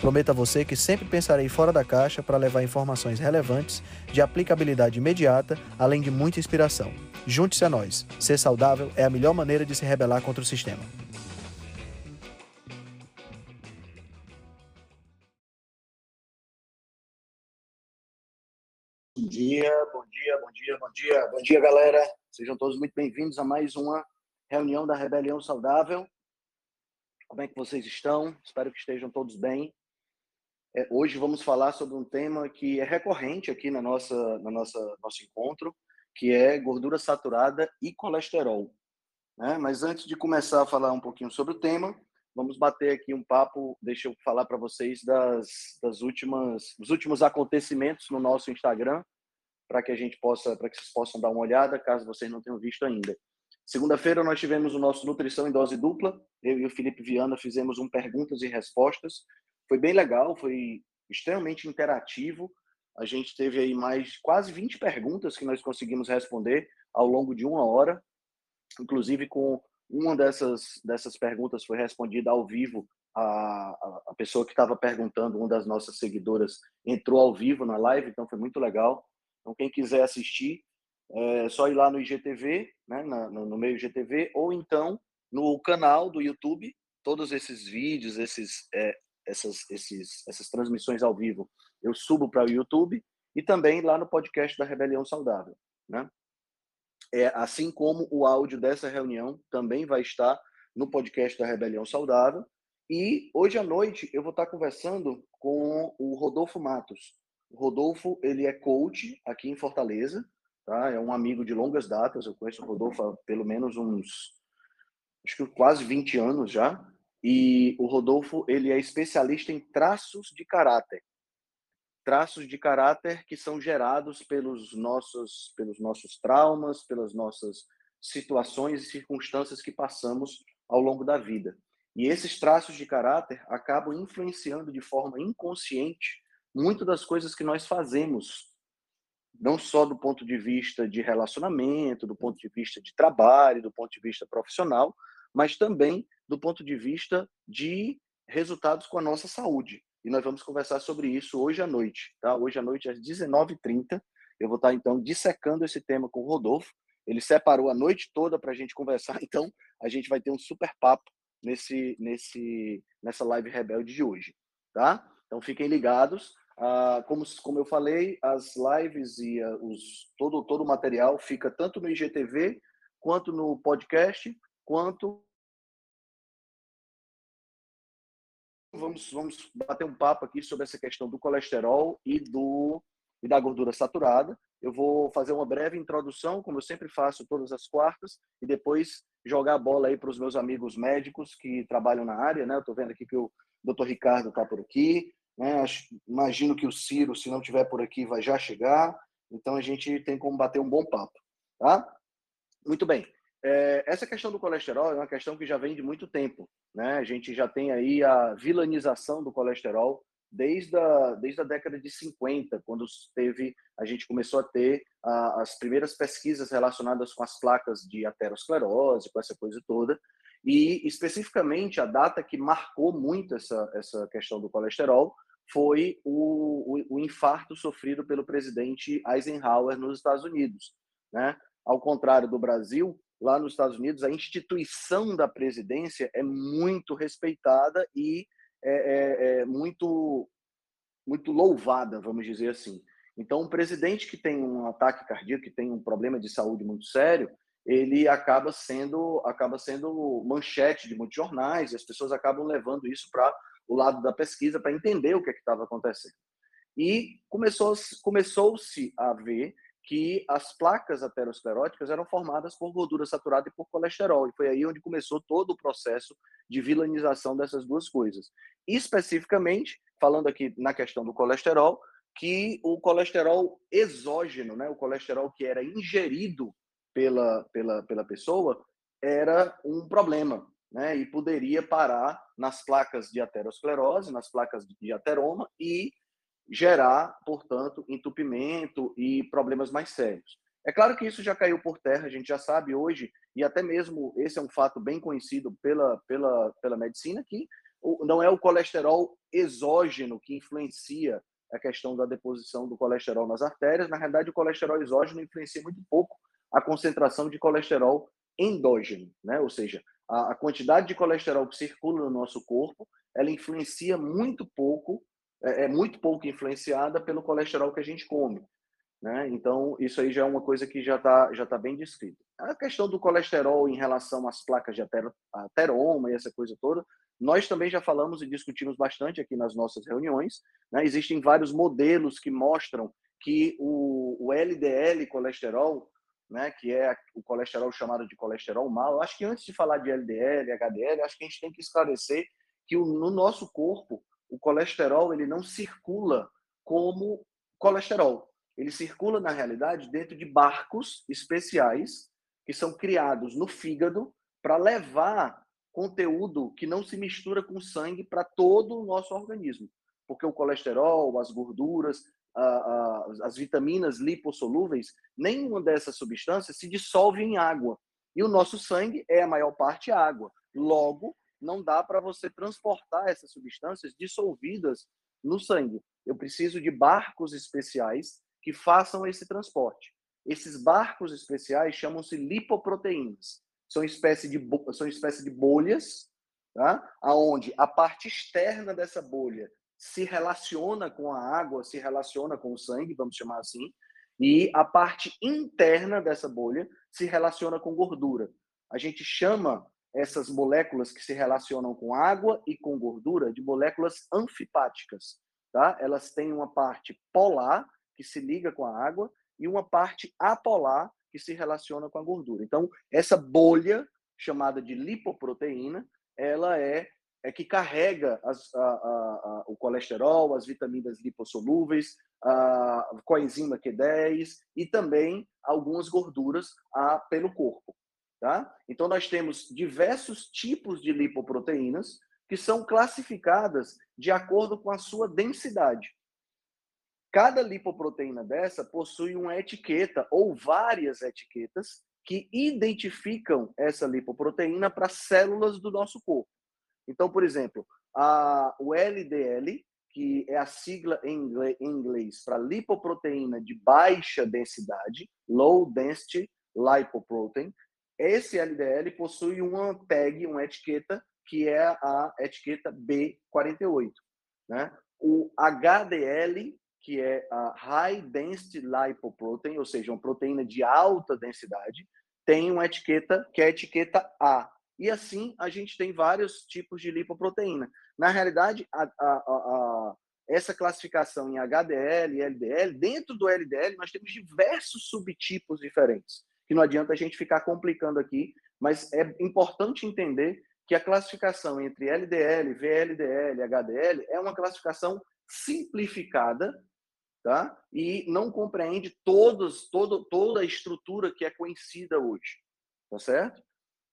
Prometo a você que sempre pensarei fora da caixa para levar informações relevantes, de aplicabilidade imediata, além de muita inspiração. Junte-se a nós. Ser saudável é a melhor maneira de se rebelar contra o sistema. Bom dia, bom dia, bom dia, bom dia, bom dia, galera. Sejam todos muito bem-vindos a mais uma reunião da Rebelião Saudável. Como é que vocês estão? Espero que estejam todos bem. É, hoje vamos falar sobre um tema que é recorrente aqui na nossa, na nossa nosso encontro, que é gordura saturada e colesterol. Né? Mas antes de começar a falar um pouquinho sobre o tema, vamos bater aqui um papo. Deixa eu falar para vocês das, das últimas, dos últimos acontecimentos no nosso Instagram, para que a gente possa, para que vocês possam dar uma olhada, caso vocês não tenham visto ainda. Segunda-feira nós tivemos o nosso Nutrição em Dose Dupla. Eu e o Felipe Viana fizemos um perguntas e respostas. Foi bem legal, foi extremamente interativo. A gente teve aí mais quase 20 perguntas que nós conseguimos responder ao longo de uma hora. Inclusive com uma dessas, dessas perguntas foi respondida ao vivo. A, a, pessoa que estava perguntando, uma das nossas seguidoras, entrou ao vivo na live, então foi muito legal. Então, quem quiser assistir, é só ir lá no IGTV, né, no, no meio IGTV, ou então no canal do YouTube, todos esses vídeos, esses, é, essas, esses, essas transmissões ao vivo, eu subo para o YouTube e também lá no podcast da Rebelião Saudável, né? É, assim como o áudio dessa reunião também vai estar no podcast da Rebelião Saudável. E hoje à noite eu vou estar conversando com o Rodolfo Matos. O Rodolfo, ele é coach aqui em Fortaleza, tá? É um amigo de longas datas, eu conheço o Rodolfo há pelo menos uns, acho que quase 20 anos já. E o Rodolfo, ele é especialista em traços de caráter. Traços de caráter que são gerados pelos nossos, pelos nossos traumas, pelas nossas situações e circunstâncias que passamos ao longo da vida. E esses traços de caráter acabam influenciando de forma inconsciente muito das coisas que nós fazemos não só do ponto de vista de relacionamento, do ponto de vista de trabalho, do ponto de vista profissional, mas também do ponto de vista de resultados com a nossa saúde. E nós vamos conversar sobre isso hoje à noite, tá? Hoje à noite às 19h30, eu vou estar então dissecando esse tema com o Rodolfo. Ele separou a noite toda para a gente conversar, então a gente vai ter um super papo nesse, nesse, nessa live rebelde de hoje, tá? Então fiquem ligados. Ah, como, como eu falei, as lives e uh, os, todo, todo o material fica tanto no IGTV, quanto no podcast, quanto. Vamos, vamos bater um papo aqui sobre essa questão do colesterol e, do, e da gordura saturada. Eu vou fazer uma breve introdução, como eu sempre faço todas as quartas, e depois jogar a bola aí para os meus amigos médicos que trabalham na área. Né? Eu estou vendo aqui que o doutor Ricardo está por aqui, né? Imagino que o Ciro, se não tiver por aqui, vai já chegar. Então a gente tem como bater um bom papo, tá? Muito bem. É, essa questão do colesterol é uma questão que já vem de muito tempo, né? A gente já tem aí a vilanização do colesterol desde a, desde a década de 50, quando teve, a gente começou a ter a, as primeiras pesquisas relacionadas com as placas de aterosclerose, com essa coisa toda, e especificamente a data que marcou muito essa, essa questão do colesterol foi o, o, o, infarto sofrido pelo presidente Eisenhower nos Estados Unidos. Né? Ao contrário do Brasil, lá nos Estados Unidos, a instituição da presidência é muito respeitada e é, é, é muito, muito louvada, vamos dizer assim. Então, um presidente que tem um ataque cardíaco, que tem um problema de saúde muito sério, ele acaba sendo acaba sendo manchete de muitos jornais e as pessoas acabam levando isso para o lado da pesquisa para entender o que é estava acontecendo. E começou, começou-se a ver que as placas ateroscleróticas eram formadas por gordura saturada e por colesterol. E foi aí onde começou todo o processo de vilanização dessas duas coisas. Especificamente, falando aqui na questão do colesterol, que o colesterol exógeno, né, o colesterol que era ingerido pela, pela, pela pessoa, era um problema, né, e poderia parar nas placas de aterosclerose, nas placas de ateroma e gerar, portanto, entupimento e problemas mais sérios. É claro que isso já caiu por terra, a gente já sabe hoje, e até mesmo esse é um fato bem conhecido pela, pela, pela medicina, que não é o colesterol exógeno que influencia a questão da deposição do colesterol nas artérias. Na realidade, o colesterol exógeno influencia muito pouco a concentração de colesterol endógeno, né? ou seja, a, a quantidade de colesterol que circula no nosso corpo, ela influencia muito pouco, é, é muito pouco influenciada pelo colesterol que a gente come. Né? Então, isso aí já é uma coisa que já está já tá bem descrita. A questão do colesterol em relação às placas de ateroma e essa coisa toda, nós também já falamos e discutimos bastante aqui nas nossas reuniões. Né? Existem vários modelos que mostram que o, o LDL colesterol, né, que é o colesterol chamado de colesterol mau, acho que antes de falar de LDL, HDL, acho que a gente tem que esclarecer que o, no nosso corpo o colesterol ele não circula como colesterol. Ele circula na realidade dentro de barcos especiais que são criados no fígado para levar conteúdo que não se mistura com sangue para todo o nosso organismo. Porque o colesterol, as gorduras, as vitaminas lipossolúveis, nenhuma dessas substâncias se dissolve em água. E o nosso sangue é a maior parte água. Logo, não dá para você transportar essas substâncias dissolvidas no sangue. Eu preciso de barcos especiais que façam esse transporte. Esses barcos especiais chamam-se lipoproteínas são espécie de, são espécie de bolhas, tá? aonde a parte externa dessa bolha se relaciona com a água, se relaciona com o sangue, vamos chamar assim, e a parte interna dessa bolha se relaciona com gordura. A gente chama essas moléculas que se relacionam com água e com gordura de moléculas anfipáticas. Tá? Elas têm uma parte polar, que se liga com a água, e uma parte apolar, que se relaciona com a gordura. Então, essa bolha chamada de lipoproteína, ela é é que carrega as, a, a, a, o colesterol, as vitaminas lipossolúveis, a coenzima Q10 e também algumas gorduras pelo corpo. Tá? Então, nós temos diversos tipos de lipoproteínas que são classificadas de acordo com a sua densidade. Cada lipoproteína dessa possui uma etiqueta ou várias etiquetas que identificam essa lipoproteína para células do nosso corpo. Então, por exemplo, a, o LDL, que é a sigla em inglês, em inglês para lipoproteína de baixa densidade, low density lipoprotein, esse LDL possui uma tag, uma etiqueta que é a etiqueta B48, né? O HDL que é a High Density Lipoprotein, ou seja, uma proteína de alta densidade, tem uma etiqueta que é a etiqueta A. E assim a gente tem vários tipos de lipoproteína. Na realidade, a, a, a, essa classificação em HDL e LDL, dentro do LDL nós temos diversos subtipos diferentes, que não adianta a gente ficar complicando aqui, mas é importante entender que a classificação entre LDL, VLDL HDL é uma classificação simplificada tá? E não compreende todos, todo, toda a estrutura que é conhecida hoje, tá certo?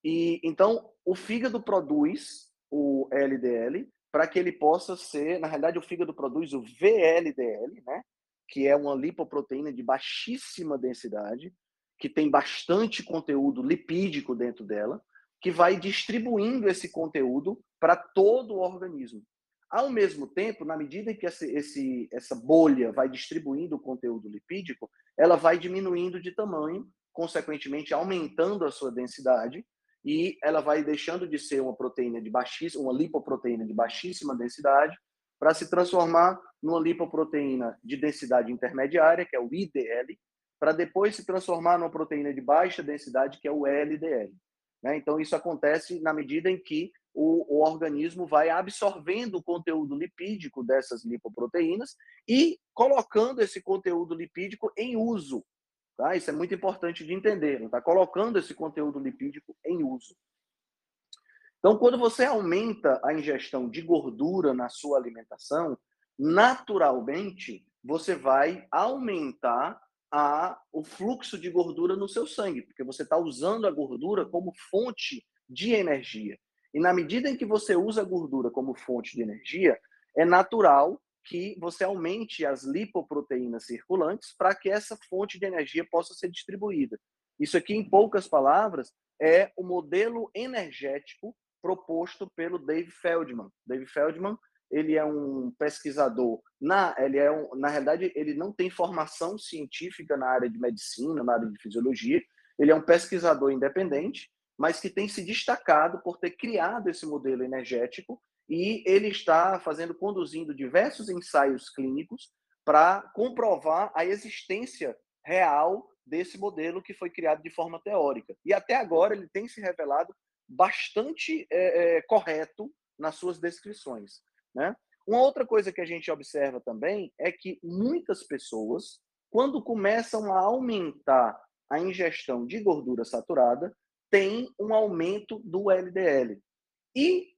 E então o fígado produz o LDL para que ele possa ser, na realidade o fígado produz o VLDL, né? Que é uma lipoproteína de baixíssima densidade, que tem bastante conteúdo lipídico dentro dela, que vai distribuindo esse conteúdo para todo o organismo. Ao mesmo tempo, na medida que esse, esse, essa bolha vai distribuindo o conteúdo lipídico, ela vai diminuindo de tamanho, consequentemente aumentando a sua densidade, e ela vai deixando de ser uma proteína de baixíssima, uma lipoproteína de baixíssima densidade, para se transformar numa lipoproteína de densidade intermediária, que é o IDL, para depois se transformar numa proteína de baixa densidade, que é o LDL. Né? Então, isso acontece na medida em que o, o, organismo vai absorvendo o conteúdo lipídico dessas lipoproteínas e colocando esse conteúdo lipídico em uso. Tá? Isso é muito importante de entender. Está colocando esse conteúdo lipídico em uso. Então, quando você aumenta a ingestão de gordura na sua alimentação, naturalmente você vai aumentar a, o fluxo de gordura no seu sangue, porque você está usando a gordura como fonte de energia. E na medida em que você usa a gordura como fonte de energia, é natural que você aumente as lipoproteínas circulantes para que essa fonte de energia possa ser distribuída. Isso aqui, em poucas palavras, é o modelo energético proposto pelo Dave Feldman. Dave Feldman, ele é um pesquisador, na, ele é um, na realidade, ele não tem formação científica na área de medicina, na área de fisiologia, ele é um pesquisador independente, mas que tem se destacado por ter criado esse modelo energético e ele está fazendo, conduzindo diversos ensaios clínicos para comprovar a existência real desse modelo que foi criado de forma teórica. E até agora ele tem se revelado bastante é, é, correto nas suas descrições. Né? Uma outra coisa que a gente observa também é que muitas pessoas, quando começam a aumentar a ingestão de gordura saturada, tem um aumento do LDL. E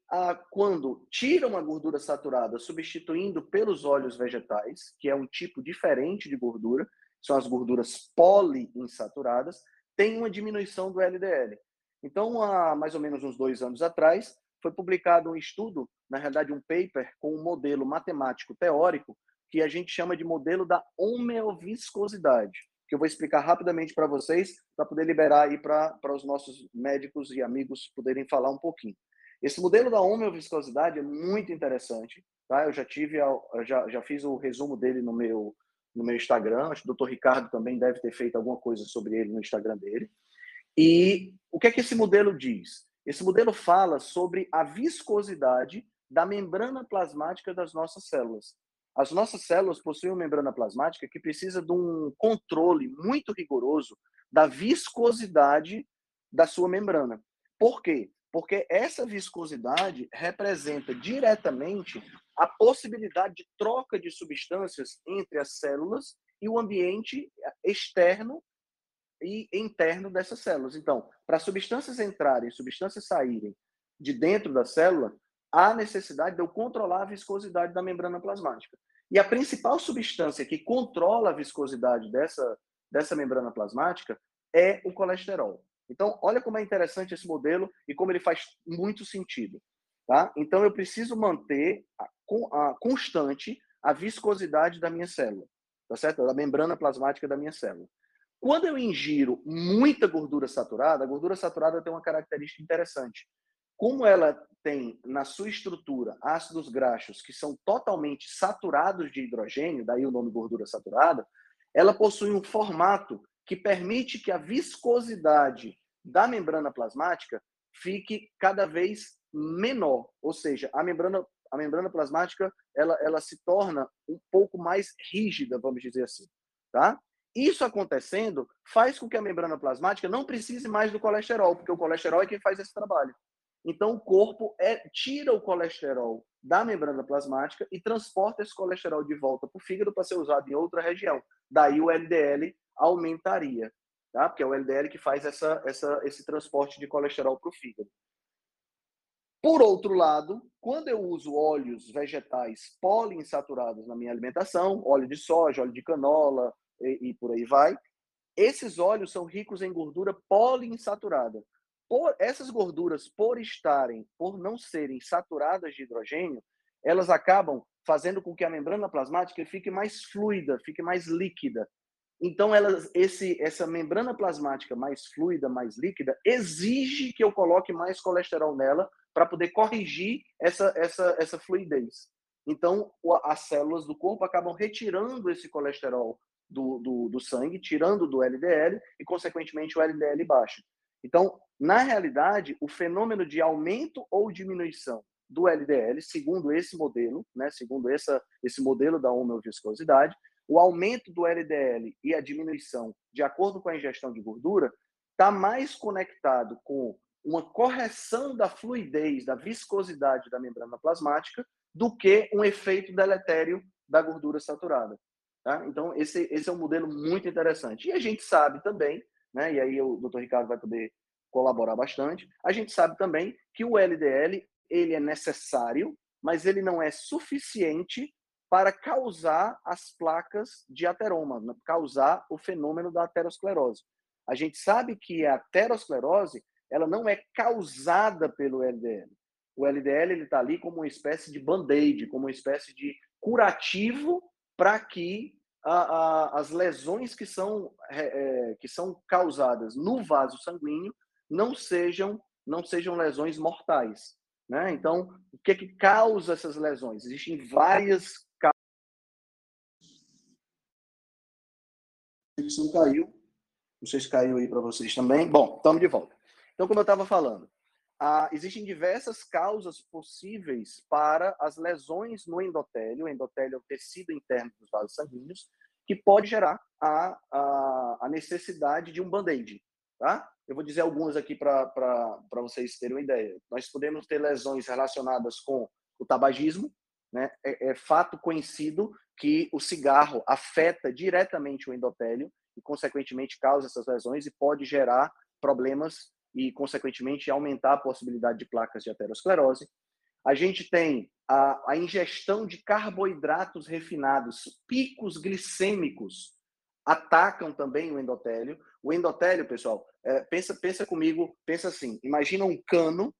quando tiram a gordura saturada, substituindo pelos óleos vegetais, que é um tipo diferente de gordura, são as gorduras poliinsaturadas, tem uma diminuição do LDL. Então, há mais ou menos uns dois anos atrás, foi publicado um estudo, na realidade um paper, com um modelo matemático teórico, que a gente chama de modelo da homeoviscosidade que eu vou explicar rapidamente para vocês, para poder liberar aí para os nossos médicos e amigos poderem falar um pouquinho. Esse modelo da homeoviscosidade é muito interessante, tá? Eu já tive, eu já, já fiz o resumo dele no meu no meu Instagram, acho que o Dr. Ricardo também deve ter feito alguma coisa sobre ele no Instagram dele. E o que é que esse modelo diz? Esse modelo fala sobre a viscosidade da membrana plasmática das nossas células. As nossas células possuem uma membrana plasmática que precisa de um controle muito rigoroso da viscosidade da sua membrana. Por quê? Porque essa viscosidade representa diretamente a possibilidade de troca de substâncias entre as células e o ambiente externo e interno dessas células. Então, para substâncias entrarem, substâncias saírem de dentro da célula, há necessidade de eu controlar a viscosidade da membrana plasmática. E a principal substância que controla a viscosidade dessa, dessa membrana plasmática é o colesterol. Então, olha como é interessante esse modelo e como ele faz muito sentido. Tá? Então, eu preciso manter a, a constante a viscosidade da minha célula, tá certo? Da membrana plasmática da minha célula. Quando eu ingiro muita gordura saturada, a gordura saturada tem uma característica interessante como ela tem na sua estrutura ácidos graxos que são totalmente saturados de hidrogênio, daí o nome gordura saturada, ela possui um formato que permite que a viscosidade da membrana plasmática fique cada vez menor, ou seja, a membrana a membrana plasmática ela, ela se torna um pouco mais rígida, vamos dizer assim, tá? Isso acontecendo faz com que a membrana plasmática não precise mais do colesterol, porque o colesterol é quem faz esse trabalho. Então, o corpo é, tira o colesterol da membrana plasmática e transporta esse colesterol de volta para o fígado para ser usado em outra região. Daí o LDL aumentaria, tá? porque é o LDL que faz essa, essa, esse transporte de colesterol para o fígado. Por outro lado, quando eu uso óleos vegetais poliinsaturados na minha alimentação, óleo de soja, óleo de canola e, e por aí vai, esses óleos são ricos em gordura poliinsaturada por essas gorduras, por estarem, por não serem saturadas de hidrogênio, elas acabam fazendo com que a membrana plasmática fique mais fluida, fique mais líquida. Então, elas, esse, essa membrana plasmática mais fluida, mais líquida, exige que eu coloque mais colesterol nela para poder corrigir essa, essa, essa fluidez. Então, as células do corpo acabam retirando esse colesterol do, do, do sangue, tirando do LDL e, consequentemente, o LDL baixa. Então, na realidade, o fenômeno de aumento ou diminuição do LDL, segundo esse modelo, né, segundo essa, esse modelo da homeoviscosidade, o aumento do LDL e a diminuição, de acordo com a ingestão de gordura, está mais conectado com uma correção da fluidez, da viscosidade da membrana plasmática, do que um efeito deletério da gordura saturada. Tá? Então, esse, esse é um modelo muito interessante. E a gente sabe também, né, e aí o doutor Ricardo vai poder colaborar bastante. A gente sabe também que o LDL ele é necessário, mas ele não é suficiente para causar as placas de ateroma, né, causar o fenômeno da aterosclerose. A gente sabe que a aterosclerose ela não é causada pelo LDL. O LDL está ali como uma espécie de band-aid, como uma espécie de curativo para que a, a, as lesões que são, é, é, que são causadas no vaso sanguíneo não sejam não sejam lesões mortais. Né? Então, o que, é que causa essas lesões? Existem várias causas. A caiu. Não sei se caiu aí para vocês também. Bom, estamos de volta. Então, como eu estava falando, ah, existem diversas causas possíveis para as lesões no endotélio. O endotélio é o tecido interno dos vasos sanguíneos, que pode gerar a, a, a necessidade de um band-aid. Tá? Eu vou dizer algumas aqui para vocês terem uma ideia. Nós podemos ter lesões relacionadas com o tabagismo. Né? É, é fato conhecido que o cigarro afeta diretamente o endotélio e, consequentemente, causa essas lesões e pode gerar problemas e, consequentemente, aumentar a possibilidade de placas de aterosclerose. A gente tem a, a ingestão de carboidratos refinados, picos glicêmicos atacam também o endotélio. O endotélio, pessoal, é, pensa, pensa comigo, pensa assim, imagina um cano,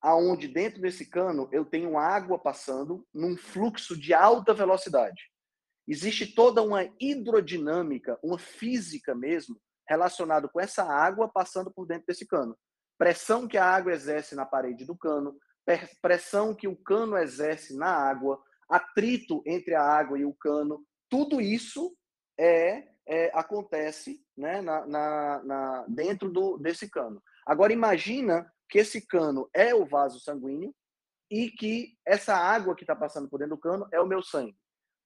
aonde dentro desse cano eu tenho água passando num fluxo de alta velocidade. Existe toda uma hidrodinâmica, uma física mesmo, relacionado com essa água passando por dentro desse cano. Pressão que a água exerce na parede do cano, pressão que o cano exerce na água, atrito entre a água e o cano, tudo isso é, é acontece né, na, na, na, dentro do, desse cano. Agora imagina que esse cano é o vaso sanguíneo e que essa água que está passando por dentro do cano é o meu sangue.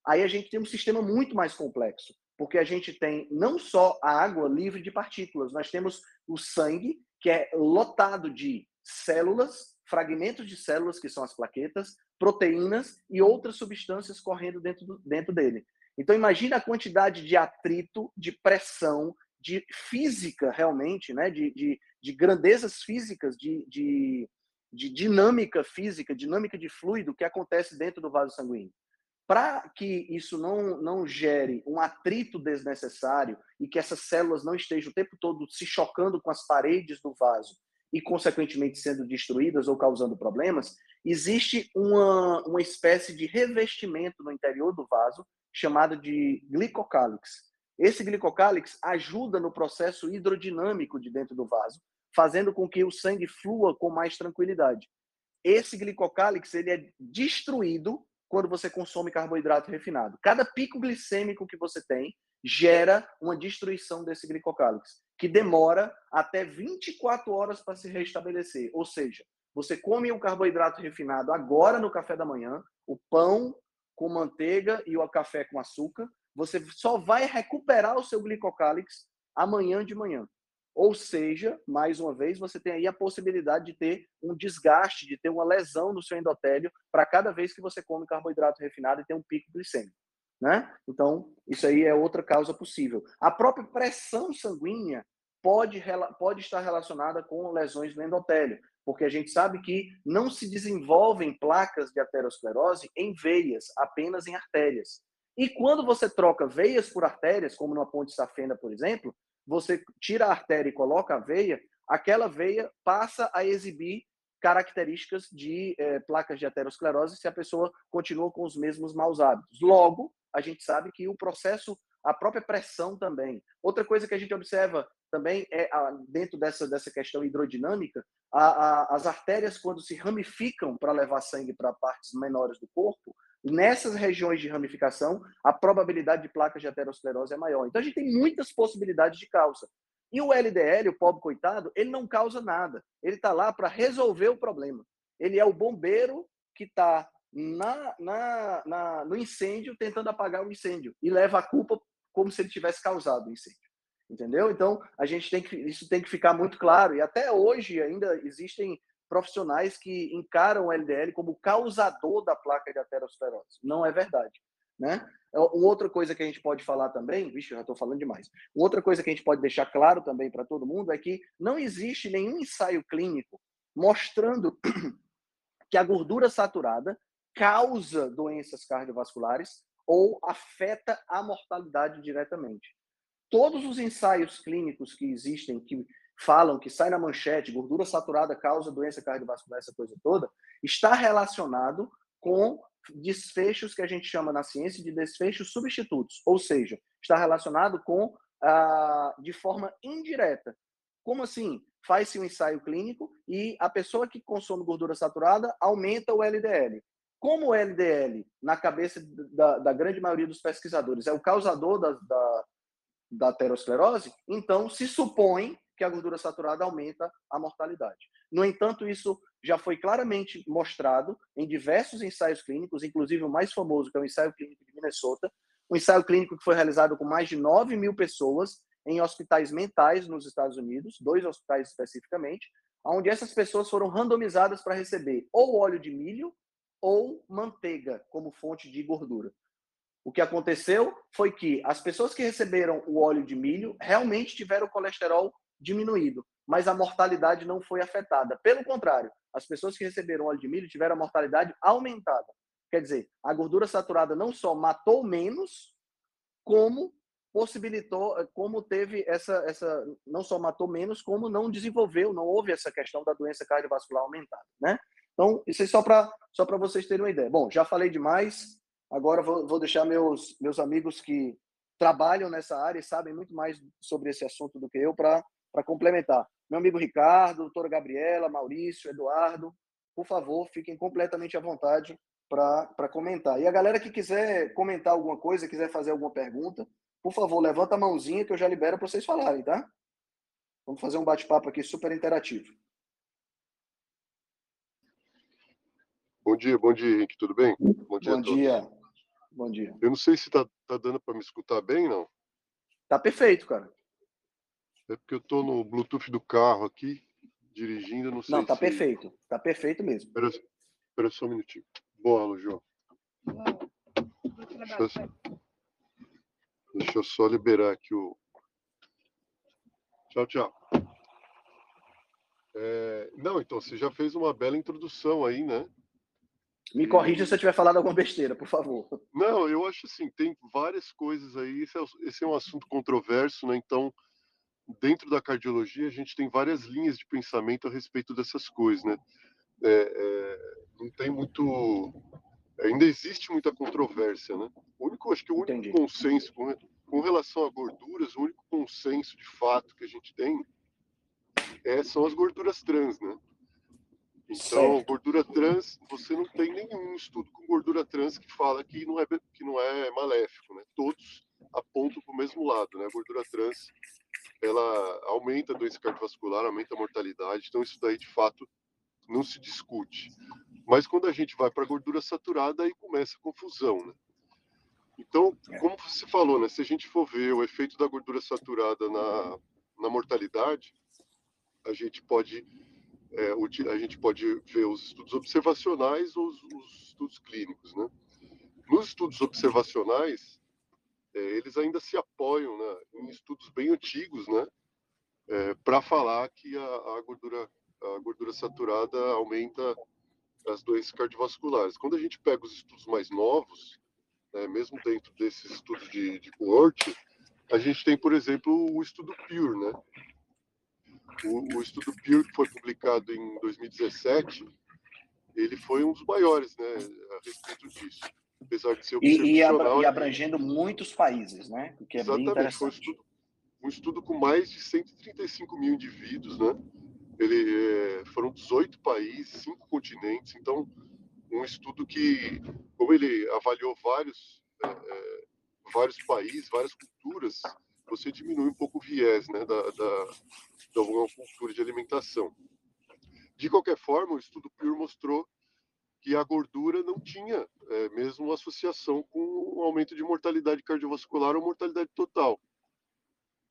Aí a gente tem um sistema muito mais complexo porque a gente tem não só a água livre de partículas, nós temos o sangue, que é lotado de células, fragmentos de células, que são as plaquetas, proteínas e outras substâncias correndo dentro, do, dentro dele. Então, imagina a quantidade de atrito, de pressão, de física realmente, né? de, de, de grandezas físicas, de, de, de dinâmica física, dinâmica de fluido que acontece dentro do vaso sanguíneo para que isso não, não gere um atrito desnecessário e que essas células não estejam o tempo todo se chocando com as paredes do vaso e, consequentemente, sendo destruídas ou causando problemas, existe uma, uma espécie de revestimento no interior do vaso chamado de glicocálix. Esse glicocálix ajuda no processo hidrodinâmico de dentro do vaso, fazendo com que o sangue flua com mais tranquilidade. Esse glicocálix ele é destruído quando você consome carboidrato refinado. Cada pico glicêmico que você tem gera uma destruição desse glicocálix, que demora até 24 horas para se restabelecer. Ou seja, você come o carboidrato refinado agora no café da manhã, o pão com manteiga e o café com açúcar, você só vai recuperar o seu glicocálix amanhã de manhã. Ou seja, mais uma vez, você tem aí a possibilidade de ter um desgaste, de ter uma lesão no seu endotélio para cada vez que você come carboidrato refinado e tem um pico glicêmico. Né? Então, isso aí é outra causa possível. A própria pressão sanguínea pode, pode estar relacionada com lesões no endotélio, porque a gente sabe que não se desenvolvem placas de aterosclerose em veias, apenas em artérias. E quando você troca veias por artérias, como numa ponte safena, por exemplo, você tira a artéria e coloca a veia, aquela veia passa a exibir características de é, placas de aterosclerose se a pessoa continua com os mesmos maus hábitos. Logo, a gente sabe que o processo, a própria pressão também. Outra coisa que a gente observa também é, dentro dessa, dessa questão hidrodinâmica, a, a, as artérias, quando se ramificam para levar sangue para partes menores do corpo, nessas regiões de ramificação, a probabilidade de placas de aterosclerose é maior. Então, a gente tem muitas possibilidades de causa. E o LDL, o pobre coitado, ele não causa nada. Ele está lá para resolver o problema. Ele é o bombeiro que está na, na, na, no incêndio tentando apagar o incêndio e leva a culpa como se ele tivesse causado o incêndio. Entendeu? Então, a gente tem que, isso tem que ficar muito claro. E até hoje ainda existem profissionais que encaram o LDL como causador da placa de aterosclerose. Não é verdade. Né? É, uma outra coisa que a gente pode falar também, vixe, já estou falando demais. Uma outra coisa que a gente pode deixar claro também para todo mundo é que não existe nenhum ensaio clínico mostrando que a gordura saturada causa doenças cardiovasculares ou afeta a mortalidade diretamente. Todos os ensaios clínicos que existem, que falam que sai na manchete, gordura saturada causa doença cardiovascular, essa coisa toda, está relacionado com desfechos que a gente chama na ciência de desfechos substitutos, ou seja, está relacionado com ah, de forma indireta. Como assim? Faz-se um ensaio clínico e a pessoa que consome gordura saturada aumenta o LDL. Como o LDL, na cabeça da, da grande maioria dos pesquisadores, é o causador da, da, da aterosclerose, então se supõe que a gordura saturada aumenta a mortalidade. No entanto, isso já foi claramente mostrado em diversos ensaios clínicos, inclusive o mais famoso, que é o ensaio clínico de Minnesota, um ensaio clínico que foi realizado com mais de 9 mil pessoas em hospitais mentais nos Estados Unidos, dois hospitais especificamente, onde essas pessoas foram randomizadas para receber ou óleo de milho ou manteiga como fonte de gordura. O que aconteceu foi que as pessoas que receberam o óleo de milho realmente tiveram colesterol diminuído, mas a mortalidade não foi afetada. Pelo contrário, as pessoas que receberam óleo de milho tiveram a mortalidade aumentada. Quer dizer, a gordura saturada não só matou menos, como possibilitou, como teve essa, essa, não só matou menos, como não desenvolveu, não houve essa questão da doença cardiovascular aumentada, né? Então, isso é só para só para vocês terem uma ideia. Bom, já falei demais, agora vou, vou deixar meus, meus amigos que trabalham nessa área e sabem muito mais sobre esse assunto do que eu para complementar. Meu amigo Ricardo, doutora Gabriela, Maurício, Eduardo, por favor, fiquem completamente à vontade para comentar. E a galera que quiser comentar alguma coisa, quiser fazer alguma pergunta, por favor, levanta a mãozinha que eu já libero para vocês falarem, tá? Vamos fazer um bate-papo aqui super interativo. Bom dia, bom dia, Henrique, tudo bem? Bom dia. Bom dia. Bom dia. Eu não sei se tá, tá dando para me escutar bem, não. Tá perfeito, cara. É porque eu tô no Bluetooth do carro aqui, dirigindo, não sei Não, tá se... perfeito. Tá perfeito mesmo. Espera, espera só um minutinho. Boa, Lu, João. Deixa eu, deixa eu só liberar aqui o... Tchau, tchau. É, não, então, você já fez uma bela introdução aí, né? Me corrija se eu tiver falado alguma besteira, por favor. Não, eu acho assim, tem várias coisas aí. Esse é, esse é um assunto controverso, né? Então, dentro da cardiologia, a gente tem várias linhas de pensamento a respeito dessas coisas, né? É, é, não tem muito. Ainda existe muita controvérsia, né? O único, acho que o único Entendi. consenso com, com relação a gorduras, o único consenso de fato que a gente tem é, são as gorduras trans, né? Então, certo. gordura trans, você não tem nenhum estudo com gordura trans que fala que não é, que não é maléfico, né? Todos apontam para o mesmo lado, né? A gordura trans, ela aumenta a doença cardiovascular, aumenta a mortalidade, então isso daí, de fato, não se discute. Mas quando a gente vai para a gordura saturada, aí começa a confusão, né? Então, é. como você falou, né? Se a gente for ver o efeito da gordura saturada na, na mortalidade, a gente pode é, a gente pode ver os estudos observacionais ou os, os estudos clínicos, né? Nos estudos observacionais, eles ainda se apoiam né, em estudos bem antigos, né? É, para falar que a, a, gordura, a gordura saturada aumenta as doenças cardiovasculares. Quando a gente pega os estudos mais novos, né, mesmo dentro desses estudos de, de coorte, a gente tem, por exemplo, o estudo PURE, né? O, o estudo PURE, que foi publicado em 2017, ele foi um dos maiores né, a respeito disso. Apesar de ser e, e, abrangendo muitos países, né? O que é Exatamente, bem interessante. Foi um estudo, um estudo com mais de 135 mil indivíduos, né? Ele, é, foram 18 países, cinco continentes, então um estudo que, como ele avaliou vários, é, é, vários países, várias culturas, você diminui um pouco o viés né, da, da, da cultura de alimentação. De qualquer forma, o estudo PURE mostrou que a gordura não tinha é, mesmo associação com o aumento de mortalidade cardiovascular ou mortalidade total.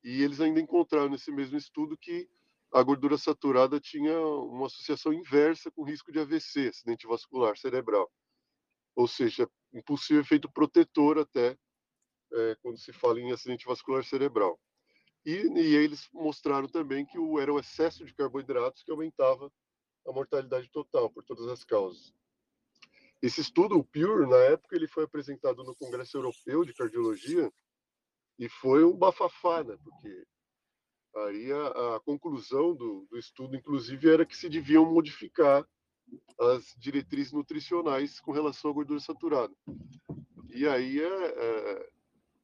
E eles ainda encontraram nesse mesmo estudo que a gordura saturada tinha uma associação inversa com risco de AVC, acidente vascular cerebral. Ou seja, um possível efeito protetor até é, quando se fala em acidente vascular cerebral. E, e eles mostraram também que o, era o excesso de carboidratos que aumentava a mortalidade total por todas as causas. Esse estudo, o PURE, na época, ele foi apresentado no Congresso Europeu de Cardiologia e foi um bafafá, né? Porque aí a, a conclusão do, do, estudo, inclusive, era que se deviam modificar as diretrizes nutricionais com relação à gordura saturada. E aí é, é,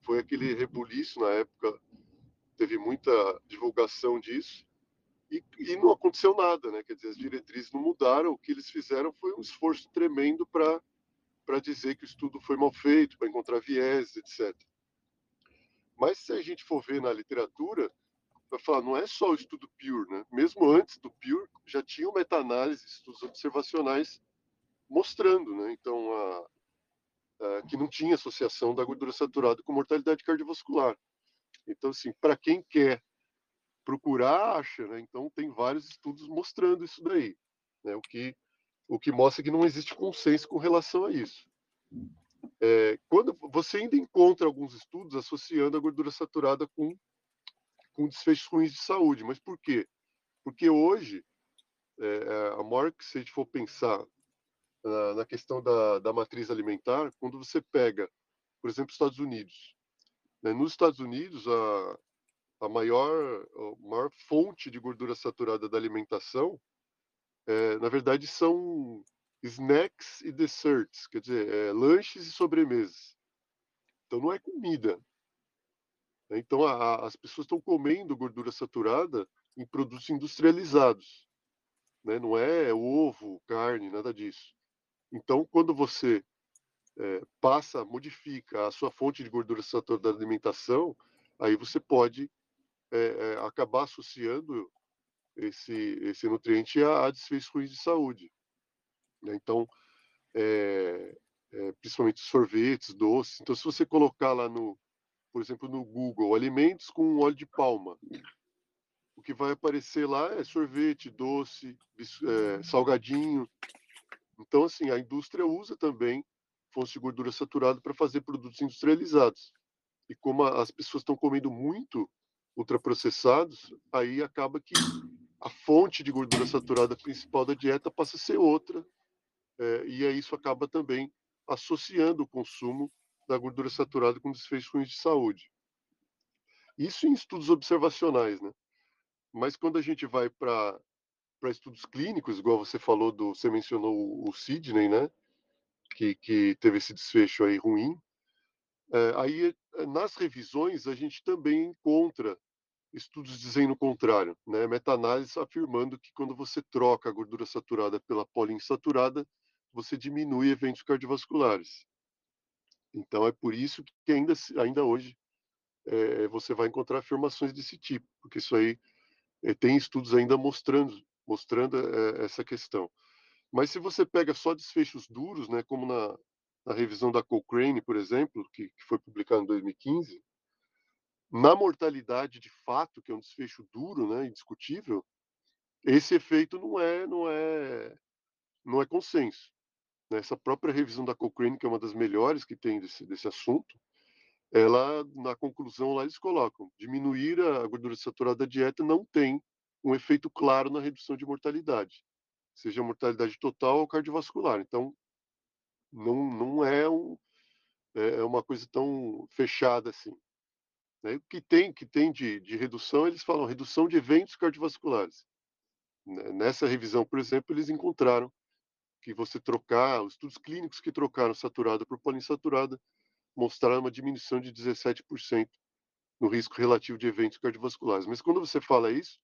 foi aquele rebuliço na época, teve muita divulgação disso, e, e, não aconteceu nada, né? Quer dizer, as diretrizes não mudaram, o que eles fizeram foi um esforço tremendo para dizer que o estudo foi mal feito, para encontrar viés, etc. Mas se a gente for ver na literatura, vai falar, não é só o estudo Pure, né? Mesmo antes do Pure, já tinha meta-análise, estudos observacionais mostrando, né? Então, a, a, que não tinha associação da gordura saturada com mortalidade cardiovascular. Então, assim, para quem quer procurar, acha, né? Então, tem vários estudos mostrando isso daí, né? O que, o que mostra que não existe consenso com relação a isso. É, quando você ainda encontra alguns estudos associando a gordura saturada com com desfechos ruins de saúde. Mas por quê? Porque hoje, é, a maior que se a gente for pensar na, na questão da, da, matriz alimentar, quando você pega, por exemplo, os Estados Unidos. Né? Nos Estados Unidos, a, a, maior, a maior fonte de gordura saturada da alimentação, é, na verdade, são snacks e desserts, quer dizer, é, lanches e sobremesas. Então, não é comida, né? Então, a, as pessoas estão comendo gordura saturada em produtos industrializados. Né? Não é ovo, carne, nada disso. Então, quando você é, passa, modifica a sua fonte de gordura saturada da alimentação, aí você pode é, é, acabar associando esse, esse nutriente a, a desfechos ruins de saúde. Né? Então, é, é, principalmente sorvetes, doces. Então, se você colocar lá no, por exemplo, no Google, alimentos com óleo de palma. O que vai aparecer lá é sorvete, doce, é, salgadinho. Então, assim, a indústria usa também fontes de gordura saturada para fazer produtos industrializados. E como as pessoas estão comendo muito ultraprocessados, aí acaba que a fonte de gordura saturada principal da dieta passa a ser outra, é, e aí isso acaba também associando o consumo da gordura saturada com desfechos ruins de saúde. Isso em estudos observacionais, né? Mas quando a gente vai para para estudos clínicos, igual você falou do, você mencionou o Sidney, né? Que, que teve esse desfecho aí ruim. É, aí é, nas revisões a gente também encontra estudos dizendo o contrário, né? Meta-análise afirmando que quando você troca a gordura saturada pela poliinsaturada, você diminui eventos cardiovasculares. Então é por isso que ainda, ainda hoje é, você vai encontrar afirmações desse tipo, porque isso aí é, tem estudos ainda mostrando, mostrando é, essa questão. Mas se você pega só desfechos duros, né, como na, na revisão da Cochrane, por exemplo, que, que foi publicada em 2015, na mortalidade de fato, que é um desfecho duro, né, indiscutível, esse efeito não é, não é, não é consenso. Essa própria revisão da Cochrane, que é uma das melhores que tem desse, desse assunto, ela, na conclusão lá eles colocam, diminuir a gordura saturada da dieta não tem um efeito claro na redução de mortalidade, seja mortalidade total ou cardiovascular. Então, não, não é, um, é, é uma coisa tão fechada assim. Né? O que tem, que tem de, de redução, eles falam redução de eventos cardiovasculares. Né? Nessa revisão, por exemplo, eles encontraram que você trocar, os estudos clínicos que trocaram saturada por poliinsaturada mostraram uma diminuição de 17% no risco relativo de eventos cardiovasculares. Mas quando você fala isso,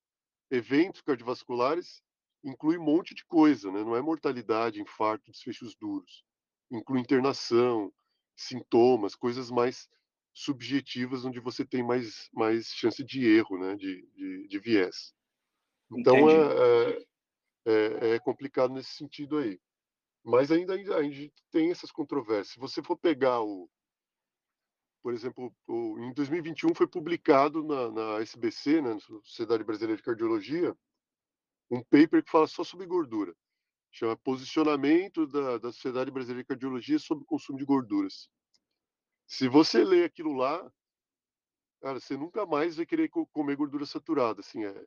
eventos cardiovasculares inclui um monte de coisa, né? não é mortalidade, infarto, desfechos duros. Inclui internação, sintomas, coisas mais subjetivas, onde você tem mais, mais chance de erro, né? de, de, de viés. Então, é, é, é, é complicado nesse sentido aí. Mas ainda, ainda a gente tem essas controvérsias. Se você for pegar o, por exemplo, o, em 2021 foi publicado na, na SBC, né, na Sociedade Brasileira de Cardiologia, um paper que fala só sobre gordura. Chama Posicionamento da, da Sociedade Brasileira de Cardiologia sobre o consumo de gorduras. Se você ler aquilo lá, cara, você nunca mais vai querer comer gordura saturada. Assim, é,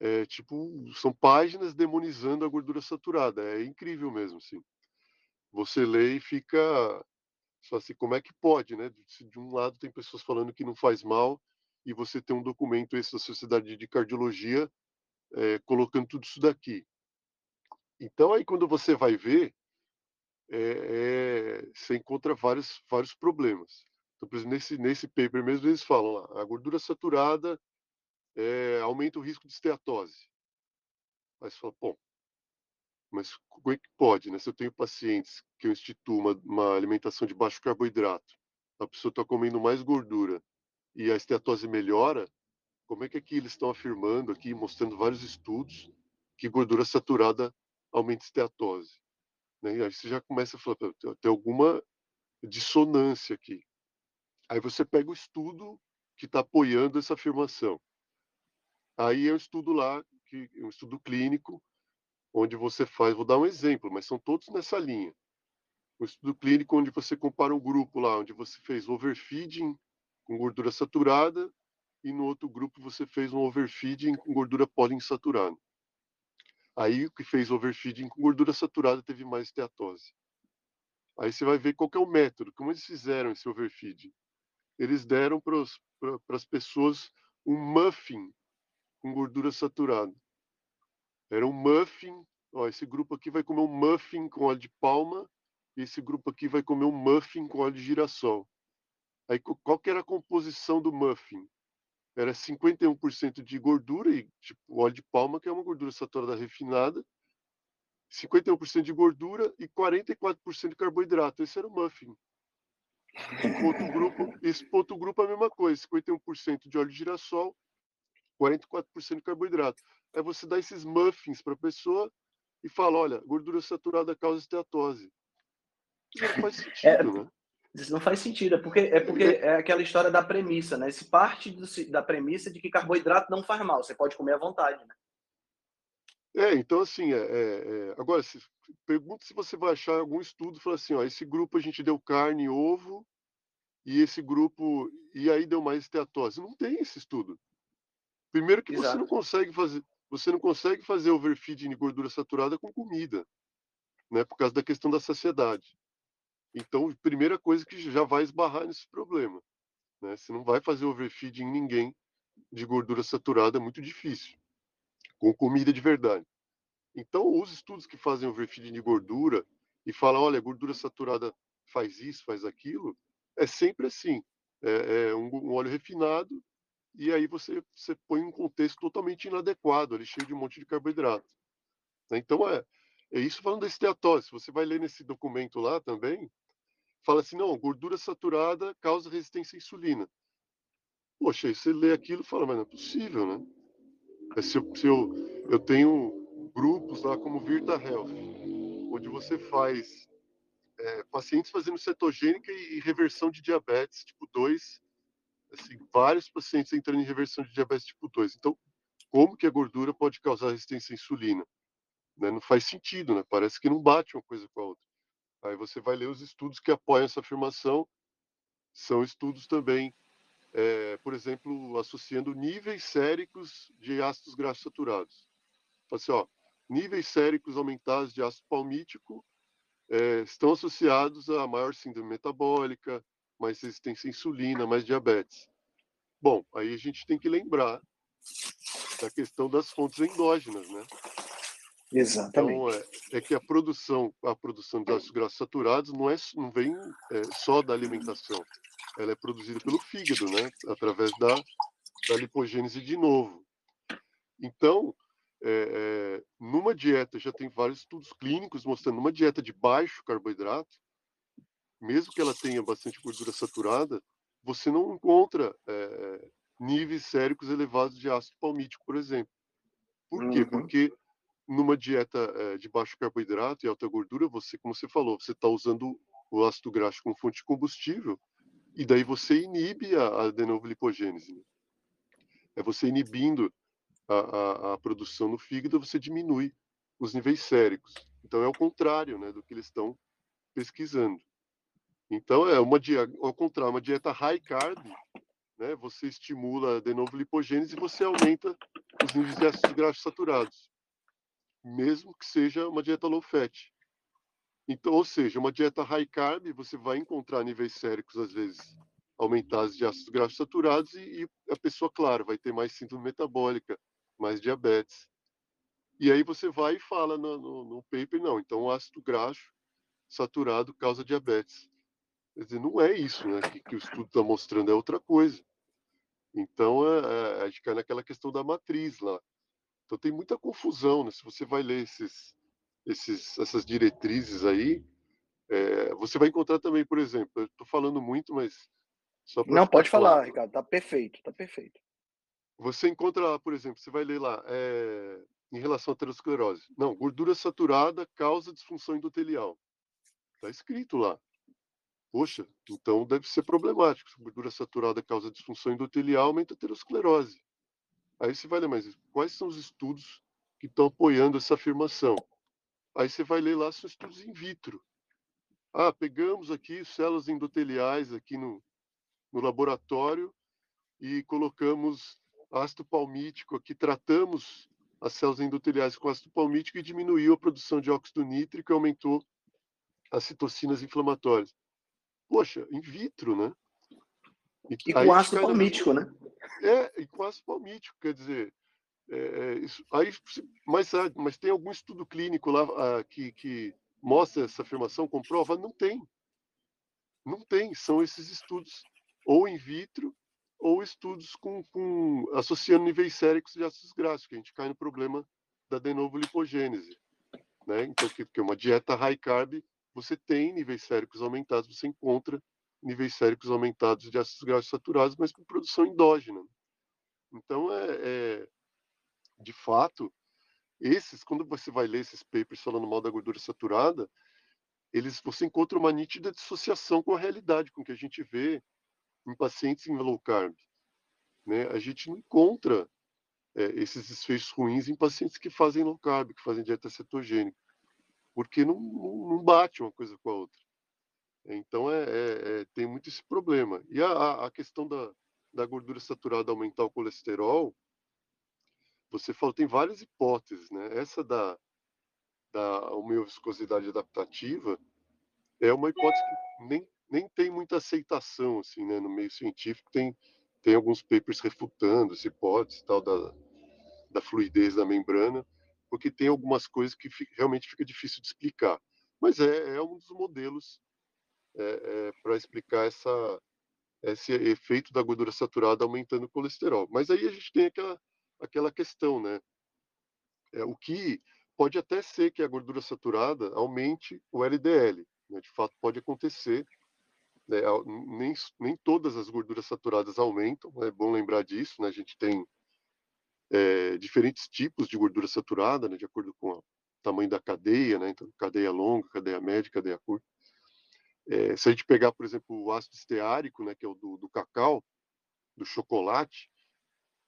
é, tipo, são páginas demonizando a gordura saturada. É incrível mesmo, assim. você lê e fica só assim, como é que pode, né? De um lado tem pessoas falando que não faz mal e você tem um documento esse da Sociedade de Cardiologia é, colocando tudo isso daqui. Então aí quando você vai ver, é, é, você encontra vários vários problemas. Então, por exemplo, nesse nesse paper mesmo eles falam lá, a gordura saturada aumenta o risco de esteatose. Aí você fala, bom, mas como é que pode, né? Se eu tenho pacientes que eu instituo uma, uma alimentação de baixo carboidrato, a pessoa está comendo mais gordura e a esteatose melhora, como é que aqui eles estão afirmando aqui, mostrando vários estudos, que gordura saturada aumenta a esteatose? Né? Aí você já começa a falar, tem alguma dissonância aqui. Aí você pega o estudo que está apoiando essa afirmação. Aí é um estudo lá, que, um estudo clínico, onde você faz, vou dar um exemplo, mas são todos nessa linha. O estudo clínico onde você compara um grupo lá, onde você fez overfeeding com gordura saturada e no outro grupo você fez um overfeeding com gordura poliinsaturada. Aí o que fez overfeeding com gordura saturada teve mais esteatose. Aí você vai ver qual é o método, como eles fizeram esse overfeeding. Eles deram para as pessoas um muffin com gordura saturada. Era um muffin. Ó, esse grupo aqui vai comer um muffin com óleo de palma. E esse grupo aqui vai comer um muffin com óleo de girassol. Aí qual que era a composição do muffin? Era 51% de gordura e tipo óleo de palma, que é uma gordura saturada refinada. 51% de gordura e 44% de carboidrato. Esse era o muffin. Outro grupo, esse outro grupo é a mesma coisa, 51% de óleo de girassol, 44% de carboidrato é você dar esses muffins para a pessoa e falar, olha, gordura saturada causa esteatose. Não faz sentido, é, né? Isso não faz sentido, é porque, é porque é aquela história da premissa, né? Se parte do, da premissa de que carboidrato não faz mal, você pode comer à vontade, né? É, então assim, é, é, é agora, se, pergunta se você vai achar algum estudo, fala assim, ó, esse grupo a gente deu carne e ovo, e esse grupo, e aí deu mais esteatose. Não tem esse estudo. Primeiro que Exato. você não consegue fazer, você não consegue fazer overfeeding de gordura saturada com comida, né? Por causa da questão da saciedade. Então, primeira coisa que já vai esbarrar nesse problema, né? Você não vai fazer overfeeding em ninguém de gordura saturada, é muito difícil, com comida de verdade. Então, os estudos que fazem overfeeding de gordura e falam, olha, gordura saturada faz isso, faz aquilo, é sempre assim. É, é um, um óleo refinado e aí você, você põe um contexto totalmente inadequado, ali cheio de um monte de carboidrato. Né? Então, é isso falando da esteatose. Se você vai ler nesse documento lá também, fala assim, não, gordura saturada causa resistência à insulina. Poxa, aí você lê aquilo e fala, mas não é possível, né? É se eu, se eu, eu tenho grupos lá como Virta Health, onde você faz é, pacientes fazendo cetogênica e, e reversão de diabetes tipo 2 assim, vários pacientes entrando em reversão de diabetes tipo 2. Então, como que a gordura pode causar resistência à insulina? Né? Não faz sentido, né? Parece que não bate uma coisa com a outra. Aí você vai ler os estudos que apoiam essa afirmação. São estudos também, é, por exemplo, associando níveis séricos de ácidos graxos saturados. Assim, ó, níveis séricos aumentados de ácido palmítico é, estão associados a maior síndrome metabólica, mais resistência à insulina, mais diabetes. Bom, aí a gente tem que lembrar da questão das fontes endógenas, né? Exatamente. Então, é, é que a produção, a produção de ácidos graxos saturados não, é, não vem é, só da alimentação. Ela é produzida pelo fígado, né? Através da, da lipogênese de novo. Então, é, é, numa dieta, já tem vários estudos clínicos mostrando, numa dieta de baixo carboidrato, mesmo que ela tenha bastante gordura saturada, você não encontra é, níveis séricos elevados de ácido palmítico, por exemplo. Por uhum. quê? Porque numa dieta é, de baixo carboidrato e alta gordura, você, como você falou, você está usando o ácido graxo como fonte de combustível e daí você inibe a, a de novo lipogênese. Né? É você inibindo a, a, a, produção no fígado, você diminui os níveis séricos. Então é o contrário né, do que eles estão pesquisando. Então, é uma dieta, ao contrário, uma dieta high carb, né? Você estimula de novo lipogênese e você aumenta os níveis de ácidos graxos saturados, mesmo que seja uma dieta low fat. Então, ou seja, uma dieta high carb, você vai encontrar níveis séricos, às vezes, aumentados de ácidos graxos saturados e, e a pessoa, claro, vai ter mais síndrome metabólica, mais diabetes. E aí você vai e fala no, no, no paper, não, então o ácido graxo saturado causa diabetes. Quer dizer, não é isso né, que, que o estudo está mostrando, é outra coisa. Então, é, é, a gente cai naquela questão da matriz lá. Então, tem muita confusão, né? Se você vai ler esses, esses, essas diretrizes aí, é, você vai encontrar também, por exemplo, eu estou falando muito, mas só Não, pode claro. falar, Ricardo, tá perfeito, tá perfeito. Você encontra lá, por exemplo, você vai ler lá, é, em relação à aterosclerose. Não, gordura saturada causa disfunção endotelial. Está escrito lá. Poxa, então deve ser problemático. Se gordura saturada causa disfunção endotelial, aumenta a aterosclerose. Aí você vai ler, mas quais são os estudos que estão apoiando essa afirmação? Aí você vai ler lá, são estudos in vitro. Ah, pegamos aqui células endoteliais aqui no, no laboratório e colocamos ácido palmítico aqui, tratamos as células endoteliais com ácido palmítico e diminuiu a produção de óxido nítrico e aumentou as citocinas inflamatórias. Poxa, in vitro, né? E, com ácido palmítico, né? É, e com ácido palmítico, quer dizer, é, é isso, aí, mas, mas tem algum estudo clínico lá ah, que, que mostra essa afirmação, comprova? Não tem. Não tem. São esses estudos ou in vitro ou estudos com, com associando níveis séricos de ácidos graxos, que a gente cai no problema da de novo lipogênese. Né? Então, que, que uma dieta high carb, você tem níveis séricos aumentados, você encontra níveis séricos aumentados de ácidos graxos saturados, mas com produção endógena. Então, é, é, de fato, esses, quando você vai ler esses papers falando mal da gordura saturada, eles, você encontra uma nítida dissociação com a realidade, com o que a gente vê em pacientes em low carb. Né? A gente não encontra é, esses desfechos ruins em pacientes que fazem low carb, que fazem dieta cetogênica, porque não, não, não bate uma coisa com a outra. Então, é, é, é, tem muito esse problema. E a, a questão da, da gordura saturada aumentar o colesterol, você falou, tem várias hipóteses, né? Essa da, da homeoviscosidade adaptativa é uma hipótese que nem, nem tem muita aceitação, assim, né? No meio científico tem, tem alguns papers refutando essa hipótese tal da, da fluidez da membrana, porque tem algumas coisas que realmente fica difícil de explicar. Mas é, é um dos modelos é, é, para explicar essa, esse efeito da gordura saturada aumentando o colesterol. Mas aí a gente tem aquela, aquela questão, né? É, o que pode até ser que a gordura saturada aumente o LDL, né? de fato pode acontecer. Né? Nem, nem todas as gorduras saturadas aumentam, é bom lembrar disso, né? A gente tem é, diferentes tipos de gordura saturada, né? de acordo com o tamanho da cadeia, né? Então, cadeia longa, cadeia média, cadeia curta. É, se a gente pegar, por exemplo, o ácido esteárico, né, que é o do, do cacau, do chocolate,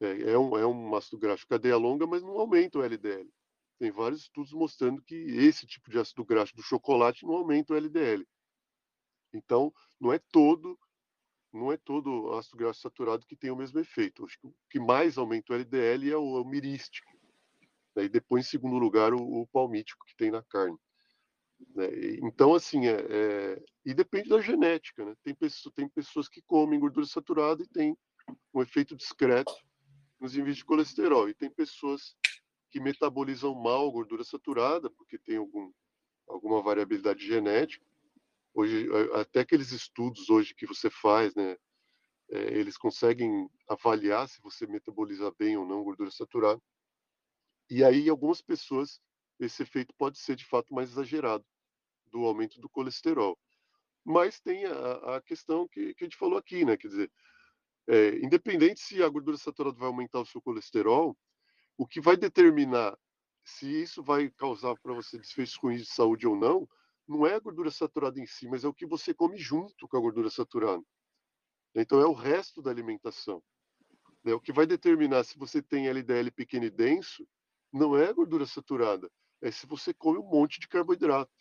é, é, um, é um ácido graxo cadeia longa, mas não aumenta o LDL. Tem vários estudos mostrando que esse tipo de ácido graxo do chocolate não aumenta o LDL. Então, não é todo não é todo ácido graxo saturado que tem o mesmo efeito. Acho que o que mais aumenta o LDL é o, é o mirístico. Né? E depois, em segundo lugar, o, o palmítico que tem na carne. Né? Então, assim, é, é, e depende da genética, né? Tem, pessoas, tem pessoas que comem gordura saturada e tem um efeito discreto nos níveis de colesterol. E tem pessoas que metabolizam mal gordura saturada, porque tem algum, alguma variabilidade genética. Hoje, até aqueles estudos hoje que você faz, né? É, eles conseguem avaliar se você metaboliza bem ou não gordura saturada. E aí, algumas pessoas esse efeito pode ser de fato mais exagerado do aumento do colesterol. Mas tem a, a questão que, que, a gente falou aqui, né? Quer dizer, é, independente se a gordura saturada vai aumentar o seu colesterol, o que vai determinar se isso vai causar para você desfechos ruins de saúde ou não, não é a gordura saturada em si, mas é o que você come junto com a gordura saturada. Então é o resto da alimentação. É o que vai determinar se você tem LDL pequeno e denso, não é a gordura saturada, é se você come um monte de carboidrato.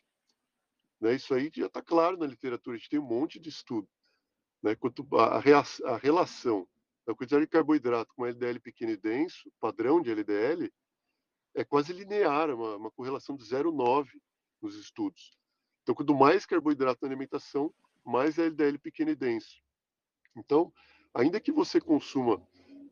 Né? Isso aí já está claro na literatura, a gente tem um monte de estudo. Né? Quanto a, a relação da quantidade de carboidrato com LDL pequeno e denso, padrão de LDL, é quase linear, uma, uma correlação de 0,9 nos estudos. Então, quanto mais carboidrato na alimentação, mais LDL pequeno e denso. Então, ainda que você consuma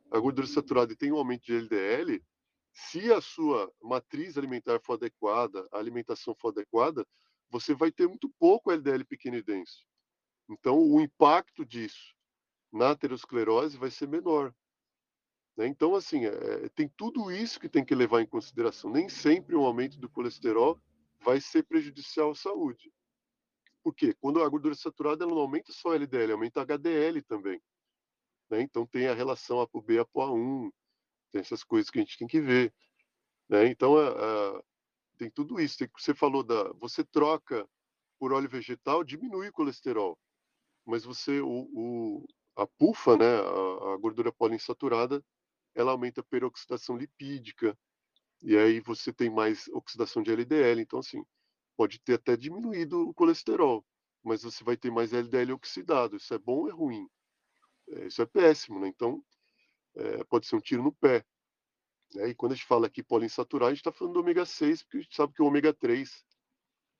a gordura saturada e tenha um aumento de LDL, se a sua matriz alimentar for adequada, a alimentação for adequada, você vai ter muito pouco LDL pequeno e denso. Então, o impacto disso na aterosclerose vai ser menor. Né? Então, assim, é, tem tudo isso que tem que levar em consideração. Nem sempre um aumento do colesterol vai ser prejudicial à saúde. Por quê? Quando a gordura saturada ela não aumenta só LDL, aumenta HDL também. Né? Então, tem a relação ApoB, ApoA1, tem essas coisas que a gente tem que ver. Né? Então, a, a, tem tudo isso. Tem, você falou da. Você troca por óleo vegetal, diminui o colesterol. Mas você, o, o a PUFA, né, a, a gordura poliinsaturada, ela aumenta a peroxidação lipídica, e aí você tem mais oxidação de LDL. Então, assim, pode ter até diminuído o colesterol, mas você vai ter mais LDL oxidado. Isso é bom ou é ruim? É, isso é péssimo, né? Então, é, pode ser um tiro no pé. Né? E quando a gente fala aqui poliinsaturado, a gente está falando do ômega 6, porque a gente sabe que o ômega 3,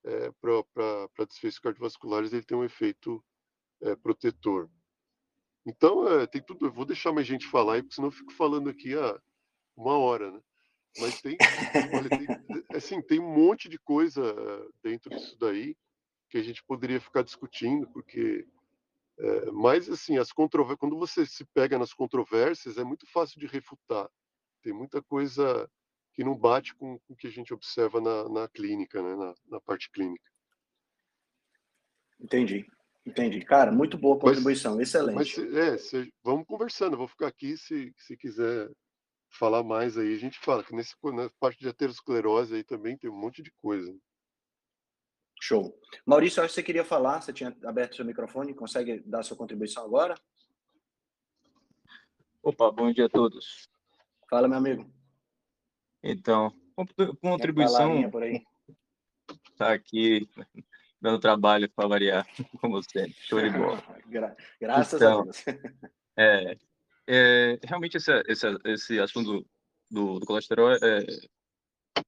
é, para desfechos cardiovasculares, ele tem um efeito é, protetor. Então, é, tem tudo. Eu vou deixar mais gente falar aí, porque senão eu fico falando aqui há uma hora, né? Mas tem, olha, tem, assim, tem um monte de coisa é, dentro disso daí que a gente poderia ficar discutindo, porque é, mas assim, as quando você se pega nas controvérsias, é muito fácil de refutar. Tem muita coisa que não bate com, com o que a gente observa na, na clínica, né? na, na parte clínica. Entendi. Entendi. Cara, muito boa contribuição, mas, excelente. Mas, é, se, vamos conversando, eu vou ficar aqui se, se quiser falar mais aí, a gente fala, que nesse, na parte de aterosclerose aí também tem um monte de coisa. Show. Maurício, acho que você queria falar, você tinha aberto seu microfone, consegue dar sua contribuição agora? Opa, bom dia a todos. Fala, meu amigo. Então, contribuição. Tá, por aí? tá aqui dando trabalho para variar, como sempre. Show de bola. Gra graças então, a Deus. É, é, realmente esse, esse, esse assunto do, do, do colesterol é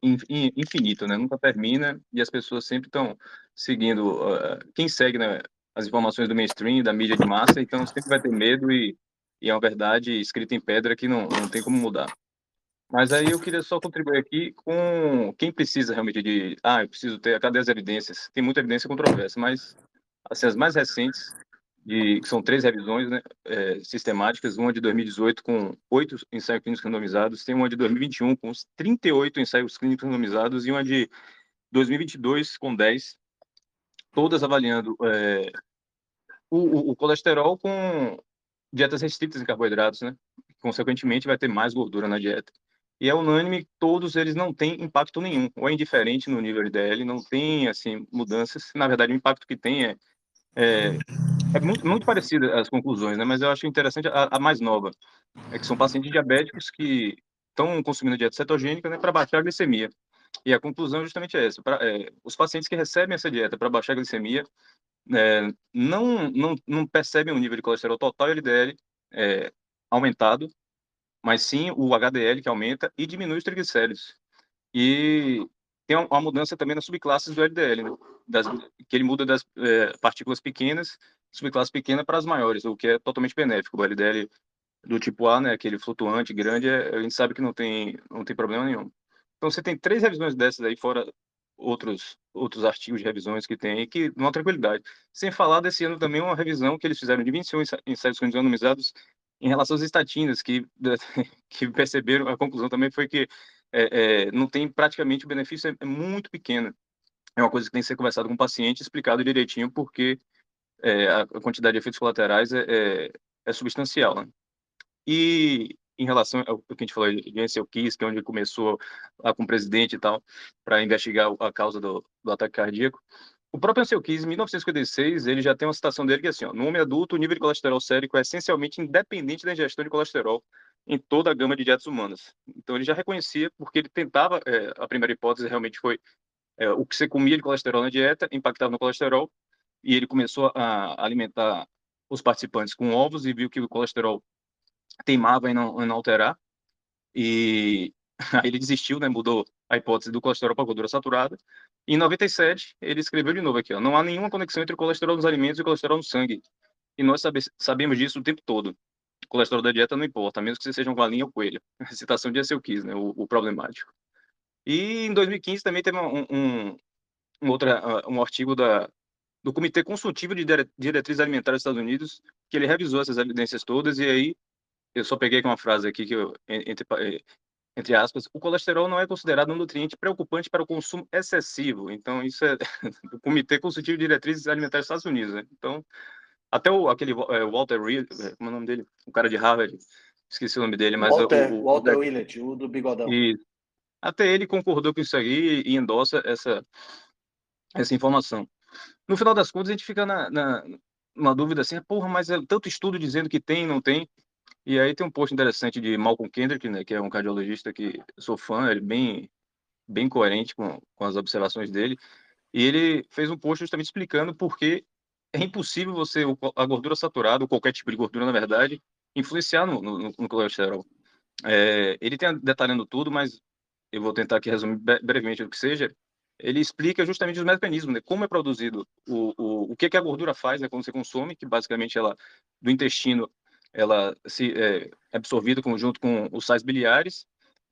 infinito, né? Nunca termina e as pessoas sempre estão seguindo. Uh, quem segue né, as informações do mainstream, da mídia de massa, então sempre vai ter medo e, e é uma verdade escrita em pedra que não, não tem como mudar. Mas aí eu queria só contribuir aqui com quem precisa realmente de. Ah, eu preciso ter. Cadê as evidências? Tem muita evidência controversa, mas assim, as mais recentes, de, que são três revisões né, é, sistemáticas: uma de 2018 com oito ensaios clínicos randomizados, tem uma de 2021 com 38 ensaios clínicos randomizados e uma de 2022 com 10, todas avaliando é, o, o, colesterol com dietas restritas em carboidratos, né? Consequentemente, vai ter mais gordura na dieta e é unânime, todos eles não têm impacto nenhum, ou é indiferente no nível LDL, não tem, assim, mudanças. Na verdade, o impacto que tem é, é, é muito, muito parecido as conclusões, né? Mas eu acho interessante a, a, mais nova, é que são pacientes diabéticos que estão consumindo dieta cetogênica, né, para baixar a glicemia. E a conclusão justamente é essa, pra, é, os pacientes que recebem essa dieta para baixar a glicemia é, não, não, não percebem o nível de colesterol total e LDL é, aumentado, mas sim o HDL que aumenta e diminui os triglicéridos. E tem uma mudança também nas subclasses do LDL, né? das, que ele muda das é, partículas pequenas, subclasse pequena para as maiores, o que é totalmente benéfico. O LDL do tipo A, né, aquele flutuante grande, é, a gente sabe que não tem, não tem problema nenhum. Então você tem três revisões dessas aí, fora outros outros artigos de revisões que tem, que dão tranquilidade. Sem falar desse ano também uma revisão que eles fizeram de 21 ensaios randomizados em relação às estatinas, que, que perceberam, a conclusão também foi que é, é, não tem praticamente o benefício é, é, muito pequeno. É uma coisa que tem que ser conversado com o paciente, explicado direitinho, porque é, a, a, quantidade de efeitos colaterais é, é, é substancial. Né? E em relação ao que a gente falou de Ansel Keys, que é onde começou lá com o presidente e tal, para investigar a causa do, do ataque cardíaco, o próprio Ansel Keys, em 1956, ele já tem uma citação dele que é assim, ó, no homem adulto, o nível de colesterol sérico é essencialmente independente da ingestão de colesterol em toda a gama de dietas humanas. Então ele já reconhecia, porque ele tentava, é, a primeira hipótese realmente foi é, o que você comia de colesterol na dieta impactava no colesterol, e ele começou a alimentar os participantes com ovos e viu que o colesterol teimava em não, em não alterar, e Aí ele desistiu, né, mudou a hipótese do colesterol para gordura saturada. E em 97, ele escreveu de novo aqui, ó, não há nenhuma conexão entre o colesterol nos alimentos e o colesterol no sangue. E nós sabe, sabemos disso o tempo todo. O colesterol da dieta não importa, a menos que você seja um galinha ou coelho. A citação de Ansel Keys, né, o, o, problemático. E em 2015 também teve um, um, um, outra, um artigo da, do Comitê Consultivo de Diretrizes Alimentares dos Estados Unidos, que ele revisou essas evidências todas, e aí eu só peguei uma frase aqui que eu, entre, eh, entre aspas, o colesterol não é considerado um nutriente preocupante para o consumo excessivo. Então, isso é do Comitê Consultivo de Diretrizes Alimentares dos Estados Unidos. Né? Então, até o, aquele é, Walter Reed, é, como é o nome dele? O cara de Harvard, esqueci o nome dele, mas... Walter, o, o, Walter o, Willett, o do bigodão. E, até ele concordou com isso aí e endossa essa, essa informação. No final das contas, a gente fica na, na dúvida assim, porra, mas é tanto estudo dizendo que tem, não tem. E aí tem um post interessante de Malcolm Kendrick, né, que é um cardiologista que sou fã, ele bem bem coerente com, com as observações dele. E ele fez um post justamente explicando por que é impossível você a gordura saturada, ou qualquer tipo de gordura, na verdade, influenciar no, no, no colesterol. É, ele tem detalhando tudo, mas eu vou tentar aqui resumir brevemente o que seja ele explica justamente os mecanismos, né? como é produzido, o, o, o que, que a gordura faz né, quando você consome, que basicamente ela, do intestino, ela se, é, é absorvida junto com os sais biliares,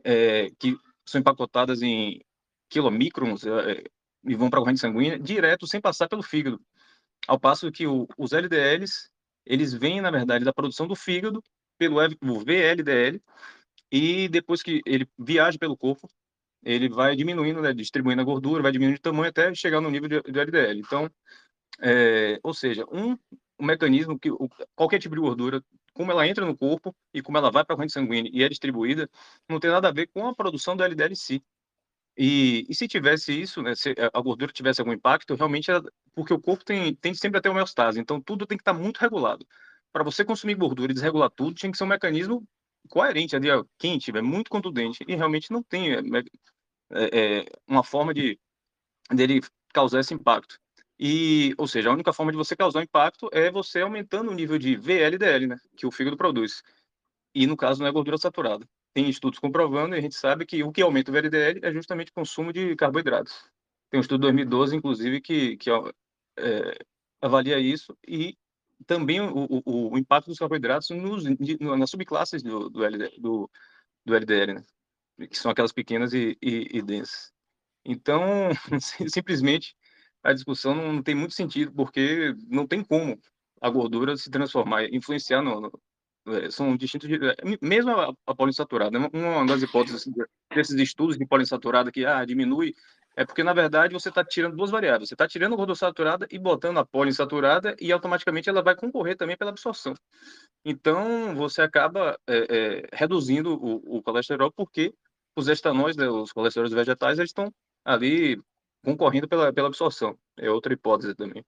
é, que são empacotadas em quilomicrons é, e vão para a corrente sanguínea, direto, sem passar pelo fígado. Ao passo que o, os LDLs, eles vêm, na verdade, da produção do fígado, pelo VLDL, e depois que ele viaja pelo corpo, ele vai diminuindo, né, distribuindo a gordura, vai diminuindo de tamanho até chegar no nível de LDL. Então, é, ou seja, um, um mecanismo que o, qualquer tipo de gordura, como ela entra no corpo e como ela vai para a corrente sanguínea e é distribuída, não tem nada a ver com a produção do LDL em si. E, e se tivesse isso, né, se a gordura tivesse algum impacto, realmente era, porque o corpo tem, tem sempre a ter homeostase, então tudo tem que estar muito regulado. Para você consumir gordura e desregular tudo, tinha que ser um mecanismo coerente, ali, ó, quente, é muito contundente, e realmente não tem é, é, é, uma forma de dele causar esse impacto. E, ou seja, a única forma de você causar impacto é você aumentando o nível de VLDL, né, que o fígado produz. E no caso não é gordura saturada. Tem estudos comprovando e a gente sabe que o que aumenta o VLDL é justamente o consumo de carboidratos. Tem um estudo de 2012, inclusive, que, que é, avalia isso e também o, o, o, impacto dos carboidratos nos, nas subclasses do, do, LDL, do, do LDL, né? que são aquelas pequenas e, e, e densas. Então, simplesmente, a discussão não tem muito sentido, porque não tem como a gordura se transformar, influenciar no, no é, são distintos, é, mesmo a, a poliinsaturada, né? uma das hipóteses desses estudos de poliinsaturada que ah, diminui é porque, na verdade, você está tirando duas variáveis. Você está tirando a gordura saturada e botando a poliinsaturada e automaticamente ela vai concorrer também pela absorção. Então, você acaba é, é, reduzindo o, o, colesterol porque os estanóis, né, os colesteróis vegetais, eles estão ali concorrendo pela, pela absorção. É outra hipótese também.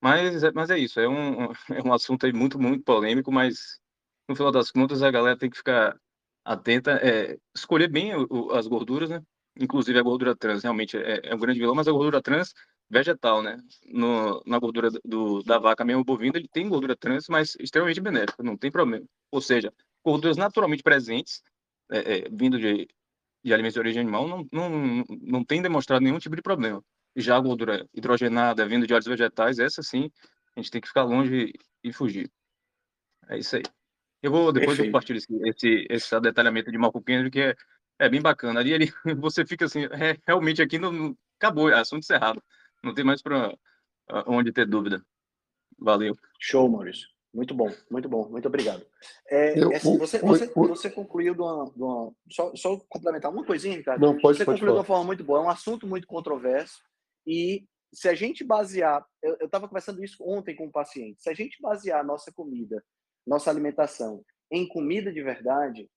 Mas, mas é isso, é um, é um assunto aí muito, muito polêmico, mas no final das contas a galera tem que ficar atenta, é, escolher bem o, as gorduras, né? inclusive a gordura trans realmente é, é um grande vilão, mas a gordura trans vegetal, né? No, na gordura do, da vaca mesmo bovina, ele tem gordura trans, mas extremamente benéfica, não tem problema. Ou seja, gorduras naturalmente presentes, é, é, vindo de, de alimentos de origem animal, não, não, não tem demonstrado nenhum tipo de problema. Já a gordura hidrogenada, vindo de óleos vegetais, essa sim, a gente tem que ficar longe e fugir. É isso aí. Eu vou, depois Perfeito. eu compartilho esse, esse, esse detalhamento de Malcolm Kendrick, que é é bem bacana. Ali, ali você fica assim, é, realmente aqui não, acabou, é assunto encerrado. Não tem mais para onde ter dúvida. Valeu. Show, Maurício. Muito bom, muito bom, muito obrigado. É, eu, assim, você, você, você concluiu de uma, de uma, só, só complementar uma coisinha, Ricardo. Não, pode, você pode concluiu falar. de uma forma muito boa. É um assunto muito controverso e se a gente basear, eu estava conversando isso ontem com um paciente, se a gente basear a nossa comida, nossa alimentação em comida de verdade,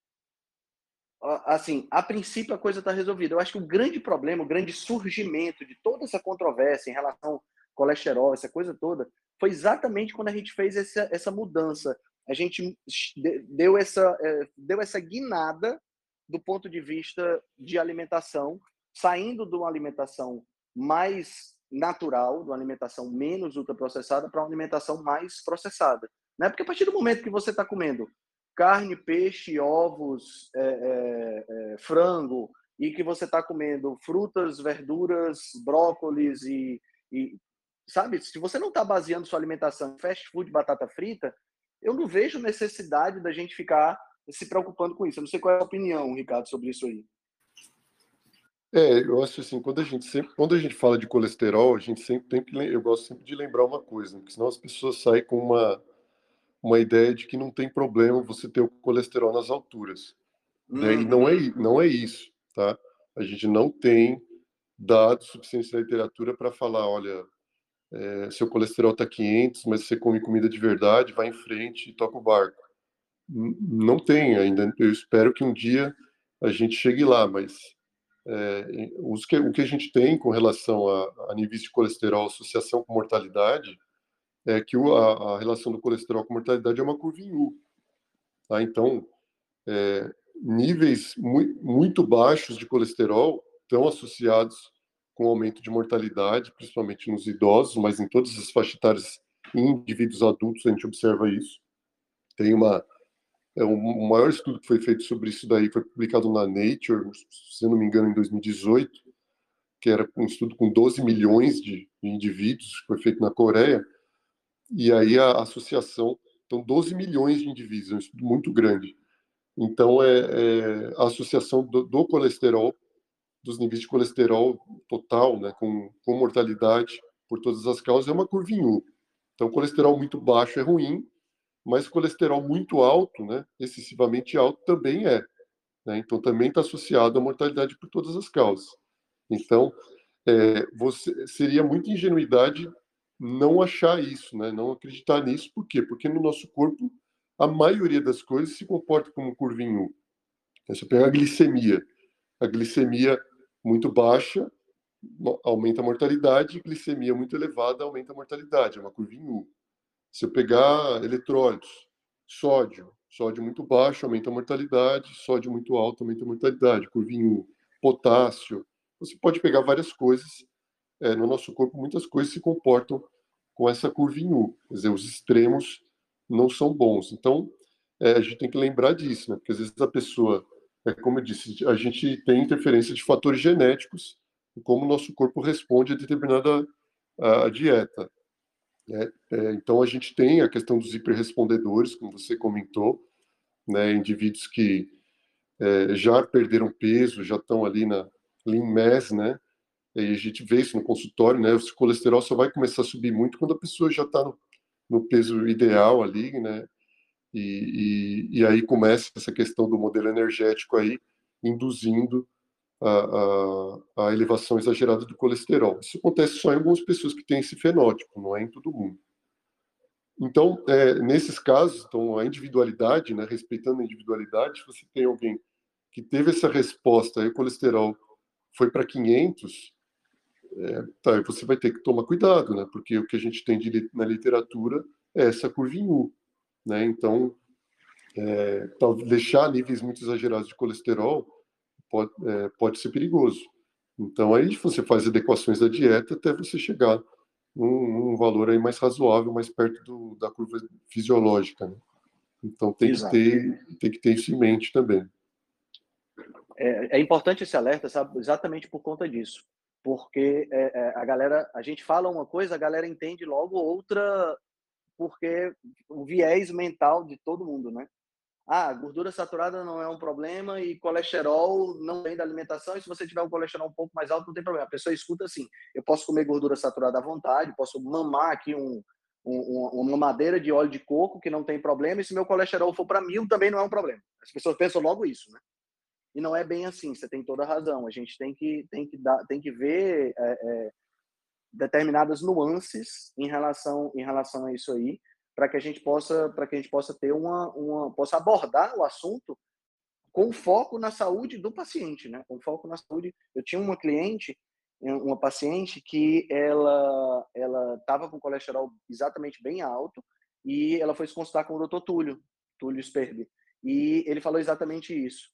assim, a princípio a coisa está resolvida. Eu acho que o grande problema, o grande surgimento de toda essa controvérsia em relação ao colesterol, essa coisa toda, foi exatamente quando a gente fez essa, essa mudança. A gente deu essa, é, deu essa guinada do ponto de vista de alimentação, saindo de uma alimentação mais natural, de uma alimentação menos ultraprocessada, para uma alimentação mais processada. Né? Porque a partir do momento que você está comendo carne, peixe, ovos, é, é, é, frango e que você está comendo frutas, verduras, brócolis e, e sabe, se você não está baseando sua alimentação em fast food, batata frita, eu não vejo necessidade da gente ficar se preocupando com isso. Eu não sei qual é a opinião, Ricardo, sobre isso aí. É, eu acho assim, quando a gente sempre, quando a gente fala de colesterol, a gente sempre tem que, eu gosto sempre de lembrar uma coisa, porque senão as pessoas saem com uma uma ideia de que não tem problema você ter o colesterol nas alturas, uhum. né? E não é uhum. não é isso, tá? A gente não tem dados suficientes na literatura para falar, olha, é, seu colesterol está 500, mas você come comida de verdade, vai em frente e toca o barco. Não tem ainda. Eu espero que um dia a gente chegue lá, mas é, os que, o que a gente tem com relação a, a níveis de colesterol, associação com mortalidade, é que o, a, a, relação do colesterol com mortalidade é uma curva em U. Tá? Então, é, níveis mu muito baixos de colesterol estão associados com aumento de mortalidade, principalmente nos idosos, mas em todas as faixas etárias, em indivíduos adultos, a gente observa isso. Tem uma. É, o maior estudo que foi feito sobre isso daí foi publicado na Nature, se não me engano, em 2018, que era um estudo com 12 milhões de, indivíduos, foi feito na Coreia, e aí a associação, então 12 milhões de indivíduos, é um estudo muito grande. Então, é, é a associação do, do colesterol dos níveis de colesterol total, né, com, com mortalidade por todas as causas, é uma curva em U. Então, colesterol muito baixo é ruim, mas colesterol muito alto, né, excessivamente alto, também é. Né? Então, também está associado à mortalidade por todas as causas. Então, é, você, seria muita ingenuidade não achar isso, né? não acreditar nisso. Por quê? Porque no nosso corpo, a maioria das coisas se comporta como U. Então, se eu pegar a glicemia, a glicemia muito baixa aumenta a mortalidade, glicemia muito elevada aumenta a mortalidade, é uma curva em U. Se eu pegar eletrólitos, sódio, sódio muito baixo aumenta a mortalidade, sódio muito alto aumenta a mortalidade, curva em U. Potássio, você pode pegar várias coisas, é, no nosso corpo muitas coisas se comportam com essa curva em U, quer dizer, os extremos não são bons. Então, é, a gente tem que lembrar disso, né? porque às vezes a pessoa é como eu disse, a gente tem interferência de fatores genéticos em como o nosso corpo responde a determinada a dieta. Né? É, então, a gente tem a questão dos hiperrespondedores, como você comentou, né? indivíduos que é, já perderam peso, já estão ali na lean mass, né? E a gente vê isso no consultório, né? O colesterol só vai começar a subir muito quando a pessoa já está no, no peso ideal ali, né? E, e, e, aí começa essa questão do modelo energético aí, induzindo a, a, a, elevação exagerada do colesterol. Isso acontece só em algumas pessoas que têm esse fenótipo, não é em todo mundo. Então, é, nesses casos, então, a individualidade, né, respeitando a individualidade, se você tem alguém que teve essa resposta, aí o colesterol foi para 500, é, tá, você vai ter que tomar cuidado, né, porque o que a gente tem de, na literatura é essa curva em U. Né? Então, é, deixar níveis muito exagerados de colesterol pode, é, pode ser perigoso. Então, aí você faz adequações da dieta até você chegar num, num valor aí mais razoável, mais perto do, da curva fisiológica. Né? Então, tem que, ter, tem que ter isso em mente também. É, é, importante esse alerta, sabe? Exatamente por conta disso. Porque é, é, a galera, a gente fala uma coisa, a galera entende logo outra porque o viés mental de todo mundo, né? Ah, gordura saturada não é um problema e colesterol não vem da alimentação. E se você tiver um colesterol um pouco mais alto, não tem problema. A pessoa escuta assim: eu posso comer gordura saturada à vontade, posso mamar aqui um, um, uma madeira de óleo de coco que não tem problema. E se meu colesterol for para mil, também não é um problema. As pessoas pensam logo isso, né? E não é bem assim. Você tem toda a razão. A gente tem que tem que dar, tem que ver é, é, determinadas nuances em relação em relação a isso aí para que a gente possa para que a gente possa ter uma, uma possa abordar o assunto com foco na saúde do paciente né? Com foco na saúde. Eu tinha uma cliente uma paciente que ela ela estava com colesterol exatamente bem alto e ela foi se consultar com o doutor Túlio Túlio Sperbi e ele falou exatamente isso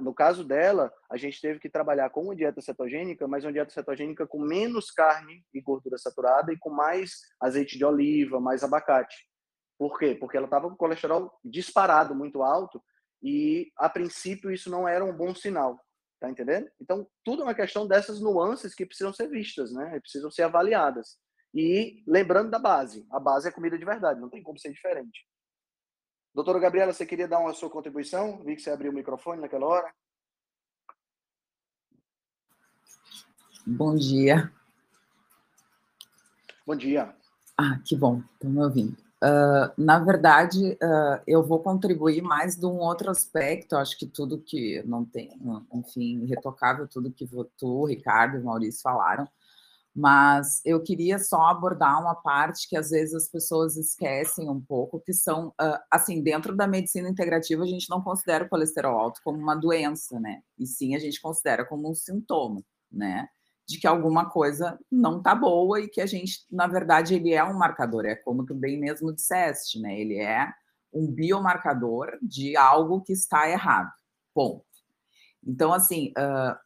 no caso dela, a gente teve que trabalhar com uma dieta cetogênica, mas uma dieta cetogênica com menos carne e gordura saturada e com mais azeite de oliva, mais abacate. Por quê? Porque ela estava com colesterol disparado muito alto E, a princípio, isso não era um bom sinal. Tá entendendo? Então, tudo é uma questão dessas nuances que precisam ser vistas, né? Precisam ser avaliadas. E lembrando da base. A base é comida de verdade, não tem como ser diferente. Doutora Gabriela, você queria dar uma sua contribuição? Vi que você abriu o microfone naquela hora. Bom dia. Bom dia. Ah, que bom, estão me ouvindo. Uh, na verdade, uh, eu vou contribuir mais de um outro aspecto. Acho que tudo que não tem, enfim, irretocável, tudo que tu, Ricardo e Maurício falaram. Mas eu queria só abordar uma parte que às vezes as pessoas esquecem um pouco, que são, assim, dentro da medicina integrativa, a gente não considera o colesterol alto como uma doença, né? E sim a gente considera como um sintoma, né? de que alguma coisa não tá boa e que a gente, na verdade, ele é um marcador, é como tu bem mesmo disseste, né? Ele é um biomarcador de algo que está errado. Ponto. Então, assim, uh,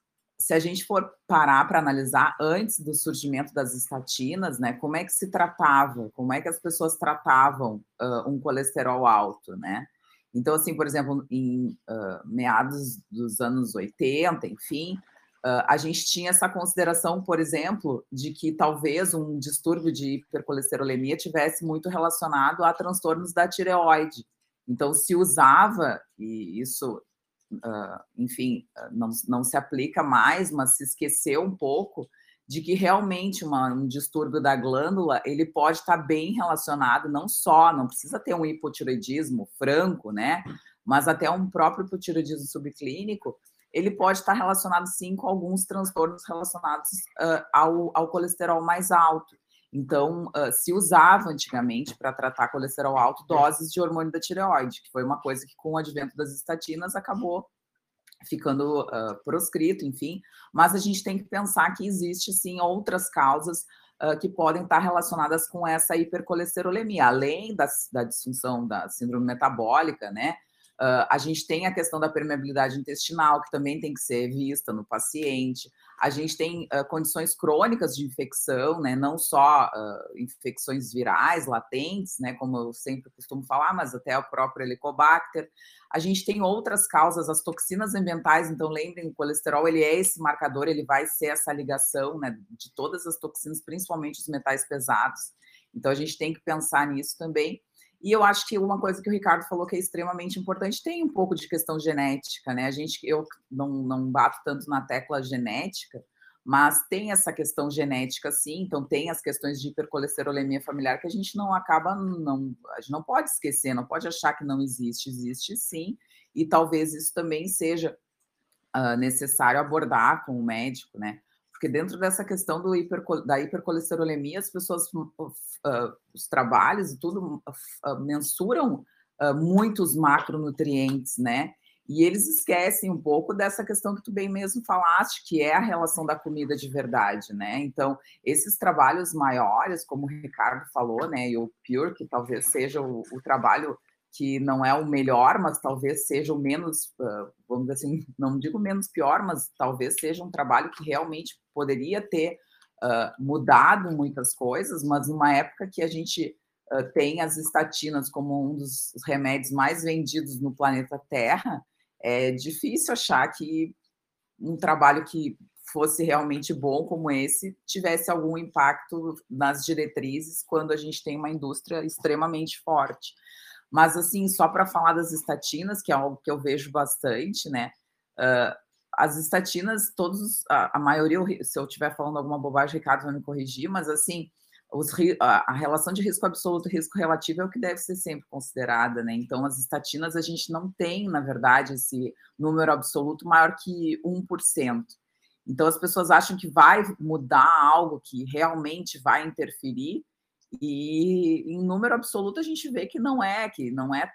se a gente for parar para analisar antes do surgimento das estatinas, né, como é que se tratava, como é que as pessoas tratavam uh, um colesterol alto, né? Então, assim, por exemplo, em uh, meados dos anos 80, enfim, Uh, a gente tinha essa consideração, por exemplo, de que talvez um distúrbio de hipercolesterolemia tivesse muito relacionado a transtornos da tireoide. Então, se usava, e isso, uh, enfim, não, não se aplica mais, mas se esqueceu um pouco de que realmente uma, um distúrbio da glândula ele pode estar bem relacionado, não só, não precisa ter um hipotireoidismo franco, né? Mas até um próprio hipotireoidismo subclínico, ele pode estar relacionado sim com alguns transtornos relacionados uh, ao, ao, colesterol mais alto. Então, uh, se usava antigamente para tratar colesterol alto doses de hormônio da tireoide, que foi uma coisa que com o advento das estatinas acabou ficando uh, proscrito, enfim. Mas a gente tem que pensar que existe sim outras causas que podem estar relacionadas com essa hipercolesterolemia, além da disfunção da síndrome metabólica, né? Uh, a gente tem a questão da permeabilidade intestinal, que também tem que ser vista no paciente. A gente tem uh, condições crônicas de infecção, né? não só uh, infecções virais latentes, né? como eu sempre costumo falar, mas até o próprio Helicobacter. A gente tem outras causas, as toxinas ambientais, então lembrem, o colesterol ele é esse marcador, ele vai ser essa ligação né, de todas as toxinas, principalmente os metais pesados. Então a gente tem que pensar nisso também. E eu acho que uma coisa que o Ricardo falou que é extremamente importante tem um pouco de questão genética, né? A gente, eu não, não bato tanto na tecla genética, mas tem essa questão genética sim, então tem as questões de hipercolesterolemia familiar que a gente não acaba, não, a gente não pode esquecer, não pode achar que não existe, existe sim, e talvez isso também seja uh, necessário abordar com o médico, né? Porque dentro dessa questão do da hipercolesterolemia, as pessoas, uh, os trabalhos e tudo, uh, mensuram uh, muitos macronutrientes, né? E eles esquecem um pouco dessa questão que tu bem mesmo falaste, que é a relação da comida de verdade, né? Então, esses trabalhos maiores, como o Ricardo falou, né? E o Pure, que talvez seja o, o trabalho que não é o melhor, mas talvez seja o menos, vamos dizer assim, não digo menos pior, mas talvez seja um trabalho que realmente poderia ter uh, mudado muitas coisas, mas numa época que a gente uh, tem as estatinas como um dos remédios mais vendidos no planeta Terra, é difícil achar que um trabalho que fosse realmente bom como esse tivesse algum impacto nas diretrizes quando a gente tem uma indústria extremamente forte. Mas, assim, só para falar das estatinas, que é algo que eu vejo bastante, né? Uh, as estatinas, todos, a, a, maioria, se eu estiver falando alguma bobagem, Ricardo vai me corrigir, mas, assim, os, a, a, relação de risco absoluto e risco relativo é o que deve ser sempre considerada, né? Então, as estatinas, a gente não tem, na verdade, esse número absoluto maior que 1%. Então, as pessoas acham que vai mudar algo que realmente vai interferir, e em número absoluto a gente vê que não é, que não é,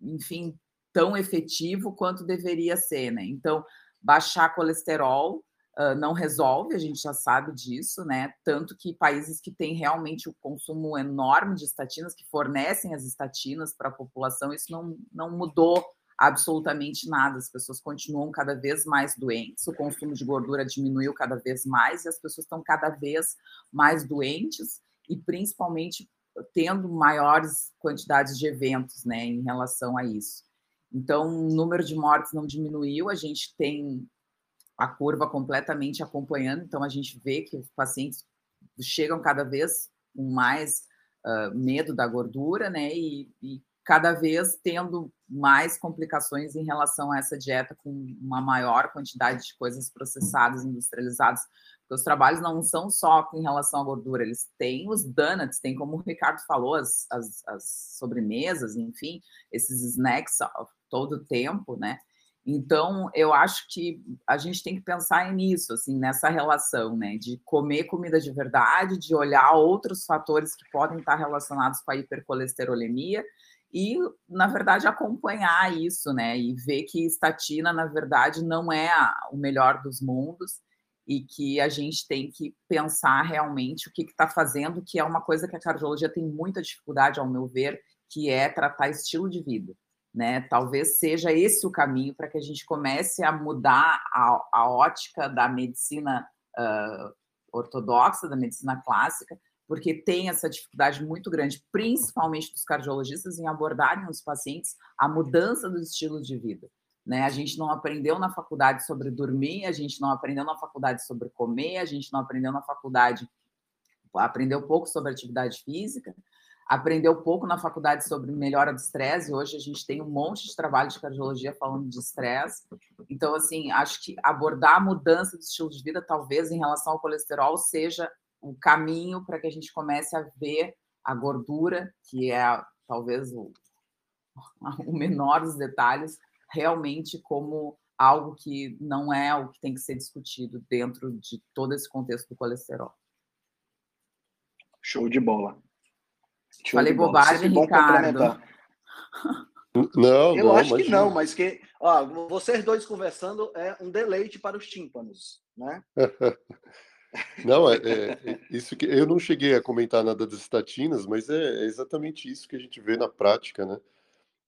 enfim, tão efetivo quanto deveria ser, né? Então, baixar colesterol uh, não resolve, a gente já sabe disso, né? Tanto que países que têm realmente o consumo enorme de estatinas, que fornecem as estatinas para a população, isso não, não mudou absolutamente nada. As pessoas continuam cada vez mais doentes, o consumo de gordura diminuiu cada vez mais e as pessoas estão cada vez mais doentes e principalmente tendo maiores quantidades de eventos, né, em relação a isso. Então, o número de mortes não diminuiu, a gente tem a curva completamente acompanhando, então a gente vê que os pacientes chegam cada vez com mais uh, medo da gordura, né? E, e, cada vez tendo mais complicações em relação a essa dieta com uma maior quantidade de coisas processadas, industrializadas. Os trabalhos não são só em relação à gordura, eles têm os donuts, tem como o Ricardo falou, as, as, as sobremesas, enfim, esses snacks todo tempo, né? Então, eu acho que a gente tem que pensar nisso, assim, nessa relação, né, de comer comida de verdade, de olhar outros fatores que podem estar relacionados com a hipercolesterolemia e, na verdade, acompanhar isso, né, e ver que estatina, na verdade, não é o melhor dos mundos e que a gente tem que pensar realmente o que está fazendo, que é uma coisa que a cardiologia tem muita dificuldade, ao meu ver, que é tratar estilo de vida né? Talvez seja esse o caminho para que a gente comece a mudar a, a ótica da medicina uh, ortodoxa, da medicina clássica, porque tem essa dificuldade muito grande, principalmente dos cardiologistas, em abordarem os pacientes a mudança do estilo de vida. Né? A gente não aprendeu na faculdade sobre dormir, a gente não aprendeu na faculdade sobre comer, a gente não aprendeu na faculdade, aprendeu pouco sobre atividade física, aprendeu pouco na faculdade sobre melhora do estresse. Hoje a gente tem um monte de trabalho de cardiologia falando de estresse. Então, assim, acho que abordar a mudança do estilo de vida, talvez em relação ao colesterol, seja o caminho para que a gente comece a ver a gordura, que é talvez o, o menor dos detalhes, realmente como algo que não é o que tem que ser discutido dentro de todo esse contexto do colesterol. Show de bola. Show Falei bobagem, Ricardo. Não, eu não, acho imagina. que não, mas que ó, vocês dois conversando é um deleite para os tímpanos, né? não, é, é, isso que eu não cheguei a comentar nada das estatinas, mas é, é exatamente isso que a gente vê na prática, né?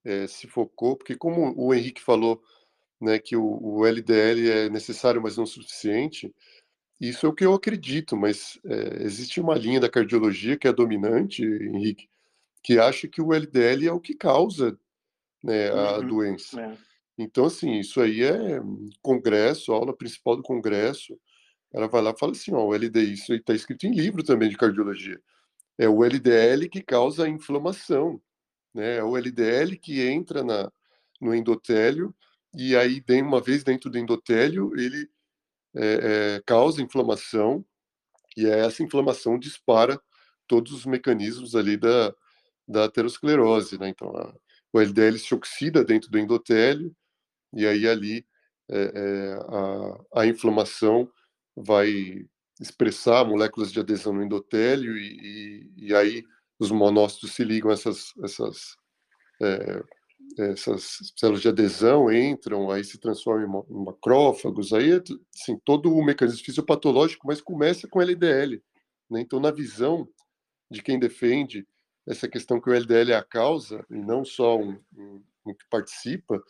É, se focou, porque como o Henrique falou, né, que o, o, LDL é necessário, mas não suficiente, isso é o que eu acredito, mas é, existe uma linha da cardiologia que é dominante, Henrique, que acha que o LDL é o que causa né, a uhum, doença. É. Então, assim, isso aí é congresso, aula principal do congresso. Ela vai lá e fala assim: ó, o LDL, isso aí está escrito em livro também de cardiologia. É o LDL que causa a inflamação, né? É o LDL que entra na, no endotélio e aí, uma vez dentro do endotélio, ele é, é, causa inflamação e é essa inflamação dispara todos os mecanismos ali da, da aterosclerose, né? Então, a, o LDL se oxida dentro do endotélio e aí ali é, a, a inflamação vai expressar moléculas de adesão no endotélio e, e, e aí os monócitos se ligam a essas, essas é, essas células de adesão entram, aí se transformam em macrófagos, aí assim, todo o mecanismo fisiopatológico, mas começa com LDL. Né? Então, na visão de quem defende essa questão que o LDL é a causa, e não só um, um, um que participa,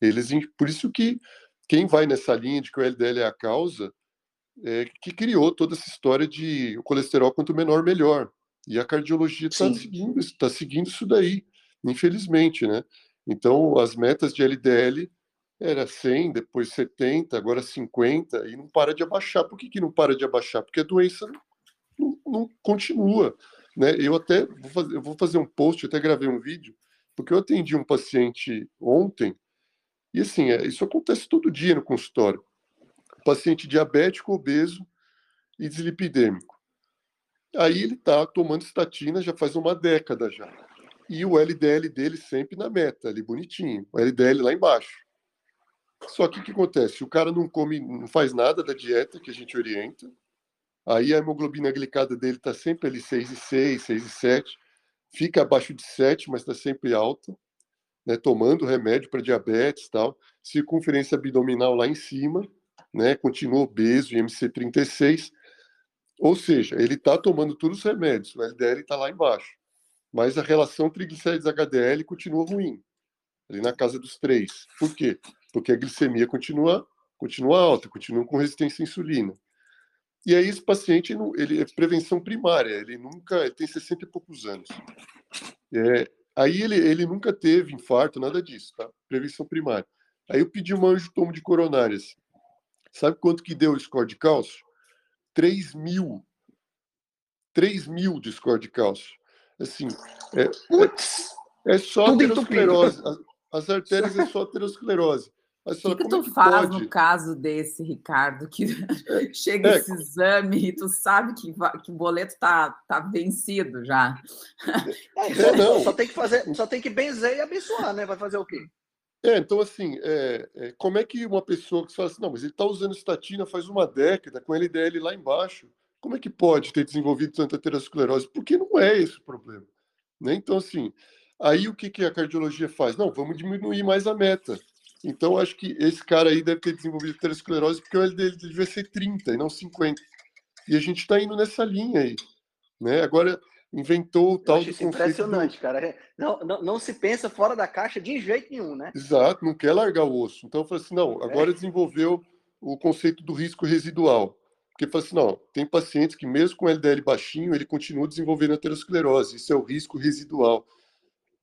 eles, por isso que quem vai nessa linha de que o LDL é a causa, é, que criou toda essa história de o colesterol quanto menor, melhor. E a cardiologia está seguindo, tá seguindo isso daí, infelizmente, né? Então, as metas de LDL era 100, depois 70, agora 50, e não para de abaixar. Por que, que não para de abaixar? Porque a doença não, não, continua. Né? Eu até vou fazer, eu vou fazer um post, até gravei um vídeo, porque eu atendi um paciente ontem, e assim, é, isso acontece todo dia no consultório. Paciente diabético, obeso e dislipidêmico. Aí ele está tomando estatina já faz uma década já. E o LDL dele sempre na meta, ali bonitinho, o LDL lá embaixo. Só que o que acontece? O cara não come, não faz nada da dieta que a gente orienta, aí a hemoglobina glicada dele está sempre ali 6,6, 6,7, fica abaixo de 7, mas está sempre alta, né, tomando remédio para diabetes tal, circunferência abdominal lá em cima, né, continua obeso, MC36, ou seja, ele está tomando todos os remédios, o LDL está lá embaixo mas a relação triglicérides-HDL continua ruim, ali na casa dos 3. Por quê? Porque a glicemia continua, continua alta, continua com resistência à insulina. E aí esse paciente, ele é prevenção primária, ele nunca, ele tem 60 e poucos anos. É, aí ele, ele nunca teve infarto, nada disso, tá? Prevenção primária. Aí eu pedi um anjo tomo de coronárias. Sabe quanto que deu o score de cálcio? 3 mil. 3 mil de score de cálcio. Assim, é, Putz! é, é só aterosclerose. As, as artérias é só aterosclerose. O que, que tu é que faz pode? no caso desse, Ricardo, que chega é, esse exame e tu sabe que, que o boleto tá, tá vencido já? É, só, não. só tem que fazer, só tem que benzer e abençoar, né? Vai fazer o quê? É, então assim, é, é, como é que uma pessoa que fala assim, não, mas ele está usando estatina faz uma década, com LDL lá embaixo, como é que pode ter desenvolvido tanta aterosclerose? Porque não é esse o problema. Né? Então, assim, aí o que, que a cardiologia faz? Não, vamos diminuir mais a meta. Então, acho que esse cara aí deve ter desenvolvido aterosclerose porque o LDL devia ser 30 e não 50. E a gente está indo nessa linha aí. Né? Agora, inventou o tal do impressionante, do... cara. Não, não, não, se pensa fora da caixa de jeito nenhum, né? Exato, não quer largar o osso. Então, eu falei assim, não, agora é. desenvolveu o conceito do risco residual. Porque falou assim, não, tem pacientes que mesmo com LDL baixinho, ele continua desenvolvendo aterosclerose. Isso é o risco residual.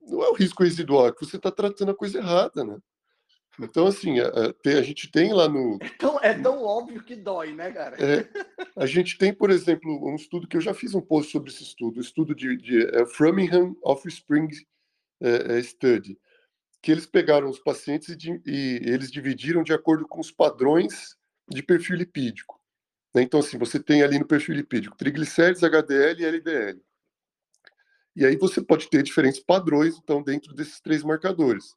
Não é o risco residual, é que você está tratando a coisa errada, né? Então, assim, a, a, gente tem lá no. É tão, é tão óbvio que dói, né, cara? É, a gente tem, por exemplo, um estudo que eu já fiz um post sobre esse estudo, o estudo de, de é, Framingham Offspring é, é, Study, que eles pegaram os pacientes e, de, e, eles dividiram de acordo com os padrões de perfil lipídico. Né? Então, assim, você tem ali no perfil lipídico triglicérides, HDL e LDL. E aí você pode ter diferentes padrões, então, dentro desses três marcadores.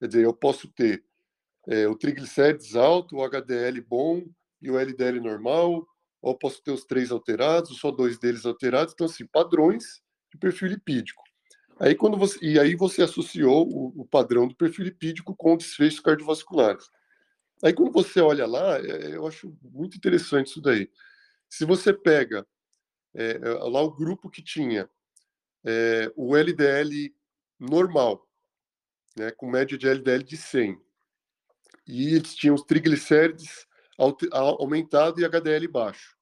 Quer dizer, eu posso ter é, o triglicérides alto, o HDL bom e o LDL normal, ou posso ter os três alterados, só dois deles alterados. Então, assim, padrões de perfil lipídico. Aí, quando você, e aí você associou o, o padrão do perfil lipídico com desfechos cardiovasculares. Aí, quando você olha lá, é, eu acho muito interessante isso daí. Se você pega é, é lá o grupo que tinha é, o LDL normal, né, com média de LDL de 100, e eles tinham os triglicérides aumentado e HDL baixo.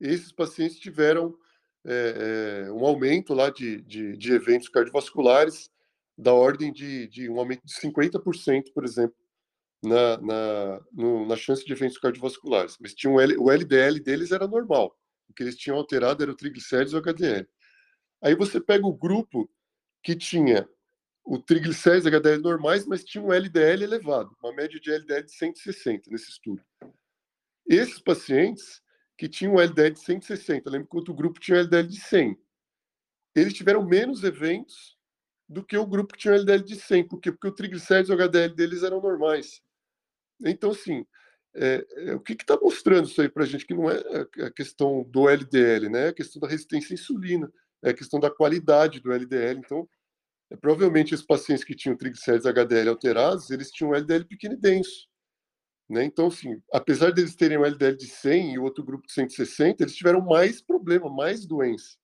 Esses pacientes tiveram é, é, um aumento lá de, de, de, eventos cardiovasculares da ordem de, de, um aumento de 50%, por exemplo, na, na, no, na chance de eventos cardiovasculares. Mas tinham o LDL deles era normal. O que eles tinham alterado era o triglicérides e o HDL. Aí você pega o grupo que tinha o triglicérides HDL normais, mas tinha um LDL elevado, uma média de LDL de 160 nesse estudo. Esses pacientes que tinham um LDL de 160, lembra que outro grupo tinha um LDL de 100, eles tiveram menos eventos do que o grupo que tinha um LDL de 100. Por quê? Porque o triglicérides e o HDL deles eram normais. Então, assim, é, é, o que está mostrando isso aí para a gente? Que não é a questão do LDL, né? É a questão da resistência à insulina, é a questão da qualidade do LDL. Então, é, provavelmente os pacientes que tinham triglicérides HDL alterados, eles tinham LDL pequeno e denso. Né? Então, assim, apesar deles terem um LDL de 100 e outro grupo de 160, eles tiveram mais problema, mais doença.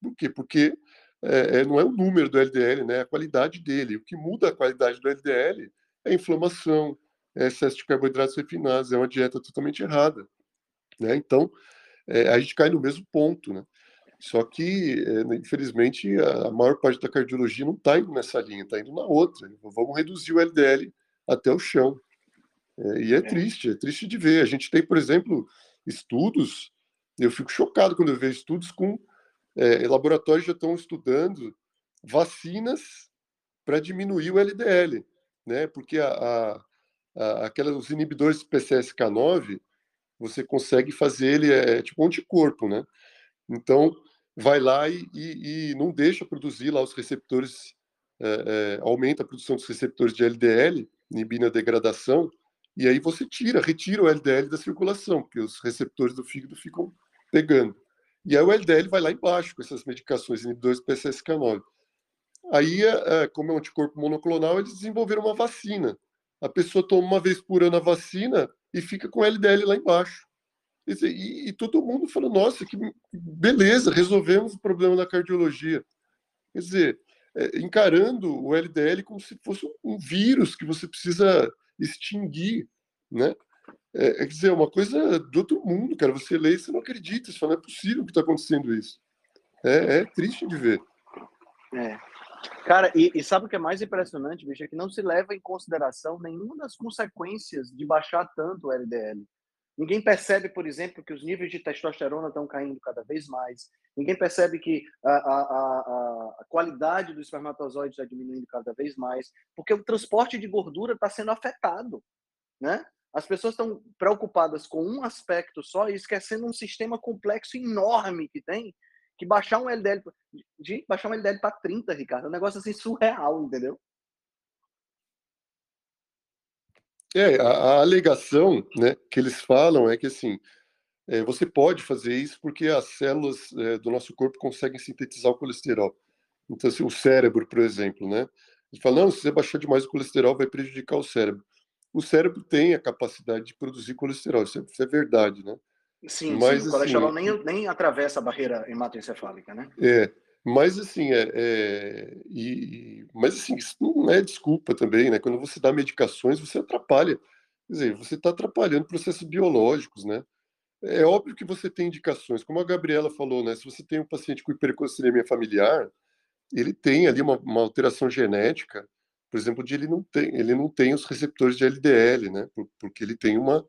Por quê? Porque é, é não é o número do LDL, né? é a qualidade dele. O que muda a qualidade do LDL é a inflamação, é excesso de carboidratos refinados, é uma dieta totalmente errada. Né? Então, é, a gente cai no mesmo ponto. Né? Só que, eh, infelizmente, a maior parte da cardiologia não está indo nessa linha, está indo na outra. Vamos reduzir o LDL até o chão. É, e é, é triste, é triste de ver. A gente tem, por exemplo, estudos, eu fico chocado quando eu vejo estudos com é, laboratórios já estão estudando vacinas para diminuir o LDL, né? Porque a, a, a, aquelas, os inibidores PCSK9, você consegue fazer ele, é tipo um anticorpo, né? Então, vai lá e, e, e não deixa produzir lá os receptores, é, é, aumenta a produção dos receptores de LDL, inibindo a degradação, e aí você tira, retira o LDL da circulação, porque os receptores do fígado ficam pegando. E aí o LDL vai lá embaixo com essas medicações inibidores PCSK9. Aí, é, como é um anticorpo monoclonal, eles desenvolveram uma vacina. A pessoa toma uma vez por ano a vacina e fica com o LDL lá embaixo. E, e, todo mundo falou, nossa, que beleza, resolvemos o problema da cardiologia. Quer dizer, é, encarando o LDL como se fosse um vírus que você precisa extinguir, né? É, é, quer dizer, é uma coisa do outro mundo, cara. Você lê e você não acredita, fala, não é possível que está acontecendo isso. É, é, triste de ver. É. Cara, e, e, sabe o que é mais impressionante, bicho? É que não se leva em consideração nenhuma das consequências de baixar tanto o LDL. Ninguém percebe, por exemplo, que os níveis de testosterona estão caindo cada vez mais. Ninguém percebe que a, a, a, a qualidade do espermatozoide está diminuindo cada vez mais, porque o transporte de gordura está sendo afetado, né? As pessoas estão preocupadas com um aspecto só e esquecendo um sistema complexo enorme que tem, que baixar um LDL, de baixar um LDL para 30, Ricardo, é um negócio assim surreal, entendeu? É, a, a, alegação né, que eles falam é que assim, é, você pode fazer isso porque as células é, do nosso corpo conseguem sintetizar o colesterol. Então, assim, o cérebro, por exemplo, né? Eles falam, não, se você baixar demais o colesterol, vai prejudicar o cérebro. O cérebro tem a capacidade de produzir colesterol, isso é, isso é verdade, né? Sim, Mas, sim, o colesterol assim, nem, nem atravessa a barreira hematoencefálica, né? É, mas assim, é, é e, mas assim, isso não é desculpa também, né? Quando você dá medicações, você atrapalha. Quer dizer, você está atrapalhando processos biológicos, né? É óbvio que você tem indicações, como a Gabriela falou, né? Se você tem um paciente com hipercolesterolemia familiar, ele tem ali uma, uma, alteração genética, por exemplo, de ele não tem, ele não tem os receptores de LDL, né? Por, porque ele tem uma,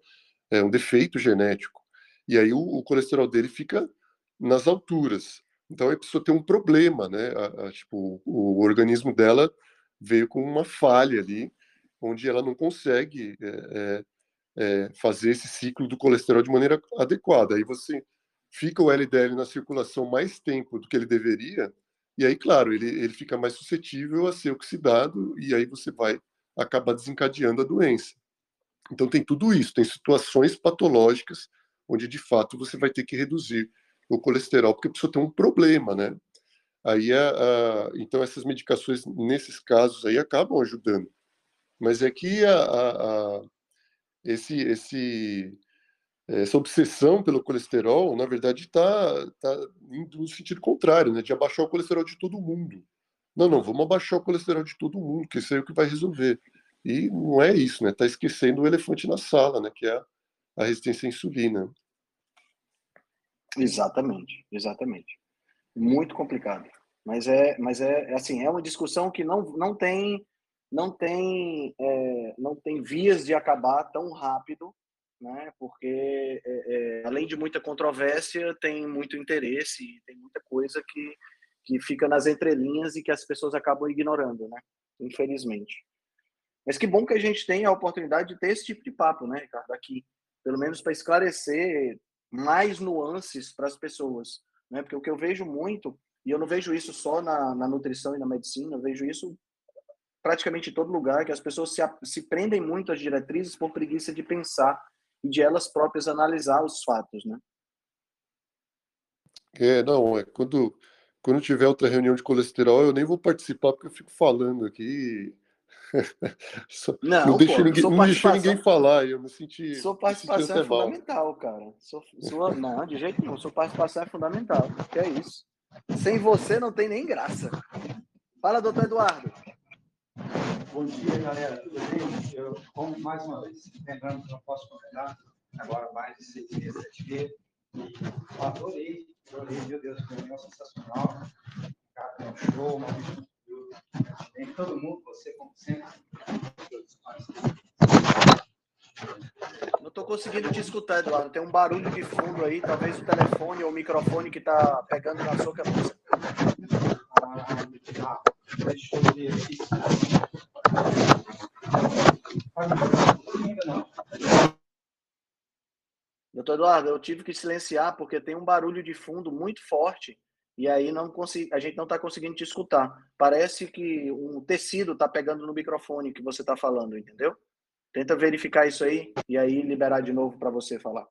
é, um defeito genético. E aí o, o colesterol dele fica nas alturas. Então a pessoa tem um problema, né? A, a, tipo, o, organismo dela veio com uma falha ali, onde ela não consegue é, é, fazer esse ciclo do colesterol de maneira adequada. Aí você fica o LDL na circulação mais tempo do que ele deveria, e aí, claro, ele, ele fica mais suscetível a ser oxidado, e aí você vai acabar desencadeando a doença. Então tem tudo isso, tem situações patológicas onde de fato você vai ter que reduzir o colesterol, porque a pessoa tem um problema, né? Aí, a, a, então, essas medicações, nesses casos aí, acabam ajudando. Mas é que a, esse, esse, essa obsessão pelo colesterol, na verdade, está tá indo no sentido contrário, né? De abaixar o colesterol de todo mundo. Não, não, vamos abaixar o colesterol de todo mundo, que isso é o que vai resolver. E não é isso, né? Está esquecendo o elefante na sala, né? Que é a resistência à insulina. Exatamente, exatamente. Muito complicado. Mas é, mas é, é assim, é uma discussão que não, não tem não tem é, não tem vias de acabar tão rápido, né? Porque é, é, além de muita controvérsia, tem muito interesse, tem muita coisa que que fica nas entrelinhas e que as pessoas acabam ignorando, né? Infelizmente. Mas que bom que a gente tem a oportunidade de ter esse tipo de papo, né, Ricardo, aqui, pelo menos para esclarecer mais nuances para as pessoas, né? Porque o que eu vejo muito, e eu não vejo isso só na, na nutrição e na medicina, eu vejo isso praticamente em todo lugar, que as pessoas se, se prendem muito às diretrizes por preguiça de pensar e de elas próprias analisar os fatos, né? É, não, é quando quando tiver outra reunião de colesterol, eu nem vou participar porque eu fico falando aqui não, não deixa ninguém, não deixa ninguém falar, eu me senti. Sua participação é fundamental, cara. Sua, sua, não, de jeito nenhum. Sua participação é fundamental. Que é isso. Sem você não tem nem graça. Fala, doutor Eduardo. Bom dia, galera. Tudo bem? Eu, como mais uma vez, lembrando que não posso comentar, agora mais de seis meses, sete meses. E adorei, adorei, meu Deus, foi um sensacional. Cara, um show, uma Todo mundo, você, como sempre. Não estou conseguindo te escutar, Eduardo. Tem um barulho de fundo aí, talvez o telefone ou o microfone que está pegando na sua cabeça. Deixa eu ver aqui. Doutor Eduardo, eu tive que silenciar porque tem um barulho de fundo muito forte e aí não consigo, a gente não está conseguindo te escutar. Parece que um tecido está pegando no microfone que você está falando, entendeu? Tenta verificar isso aí e aí liberar de novo para você falar.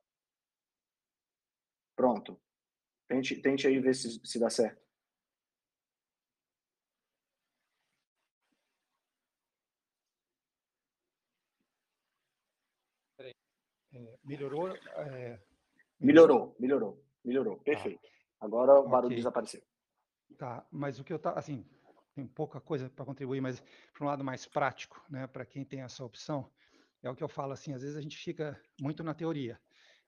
Pronto. Tente, tente aí ver se, se dá certo. É, melhorou? É... Melhorou, melhorou, melhorou. Tá. Perfeito. Ah. Agora o barulho okay. desapareceu. Tá, mas o que eu tá assim, tem pouca coisa para contribuir, mas para um lado mais prático, né, para quem tem essa opção, é o que eu falo assim, às vezes a gente fica muito na teoria.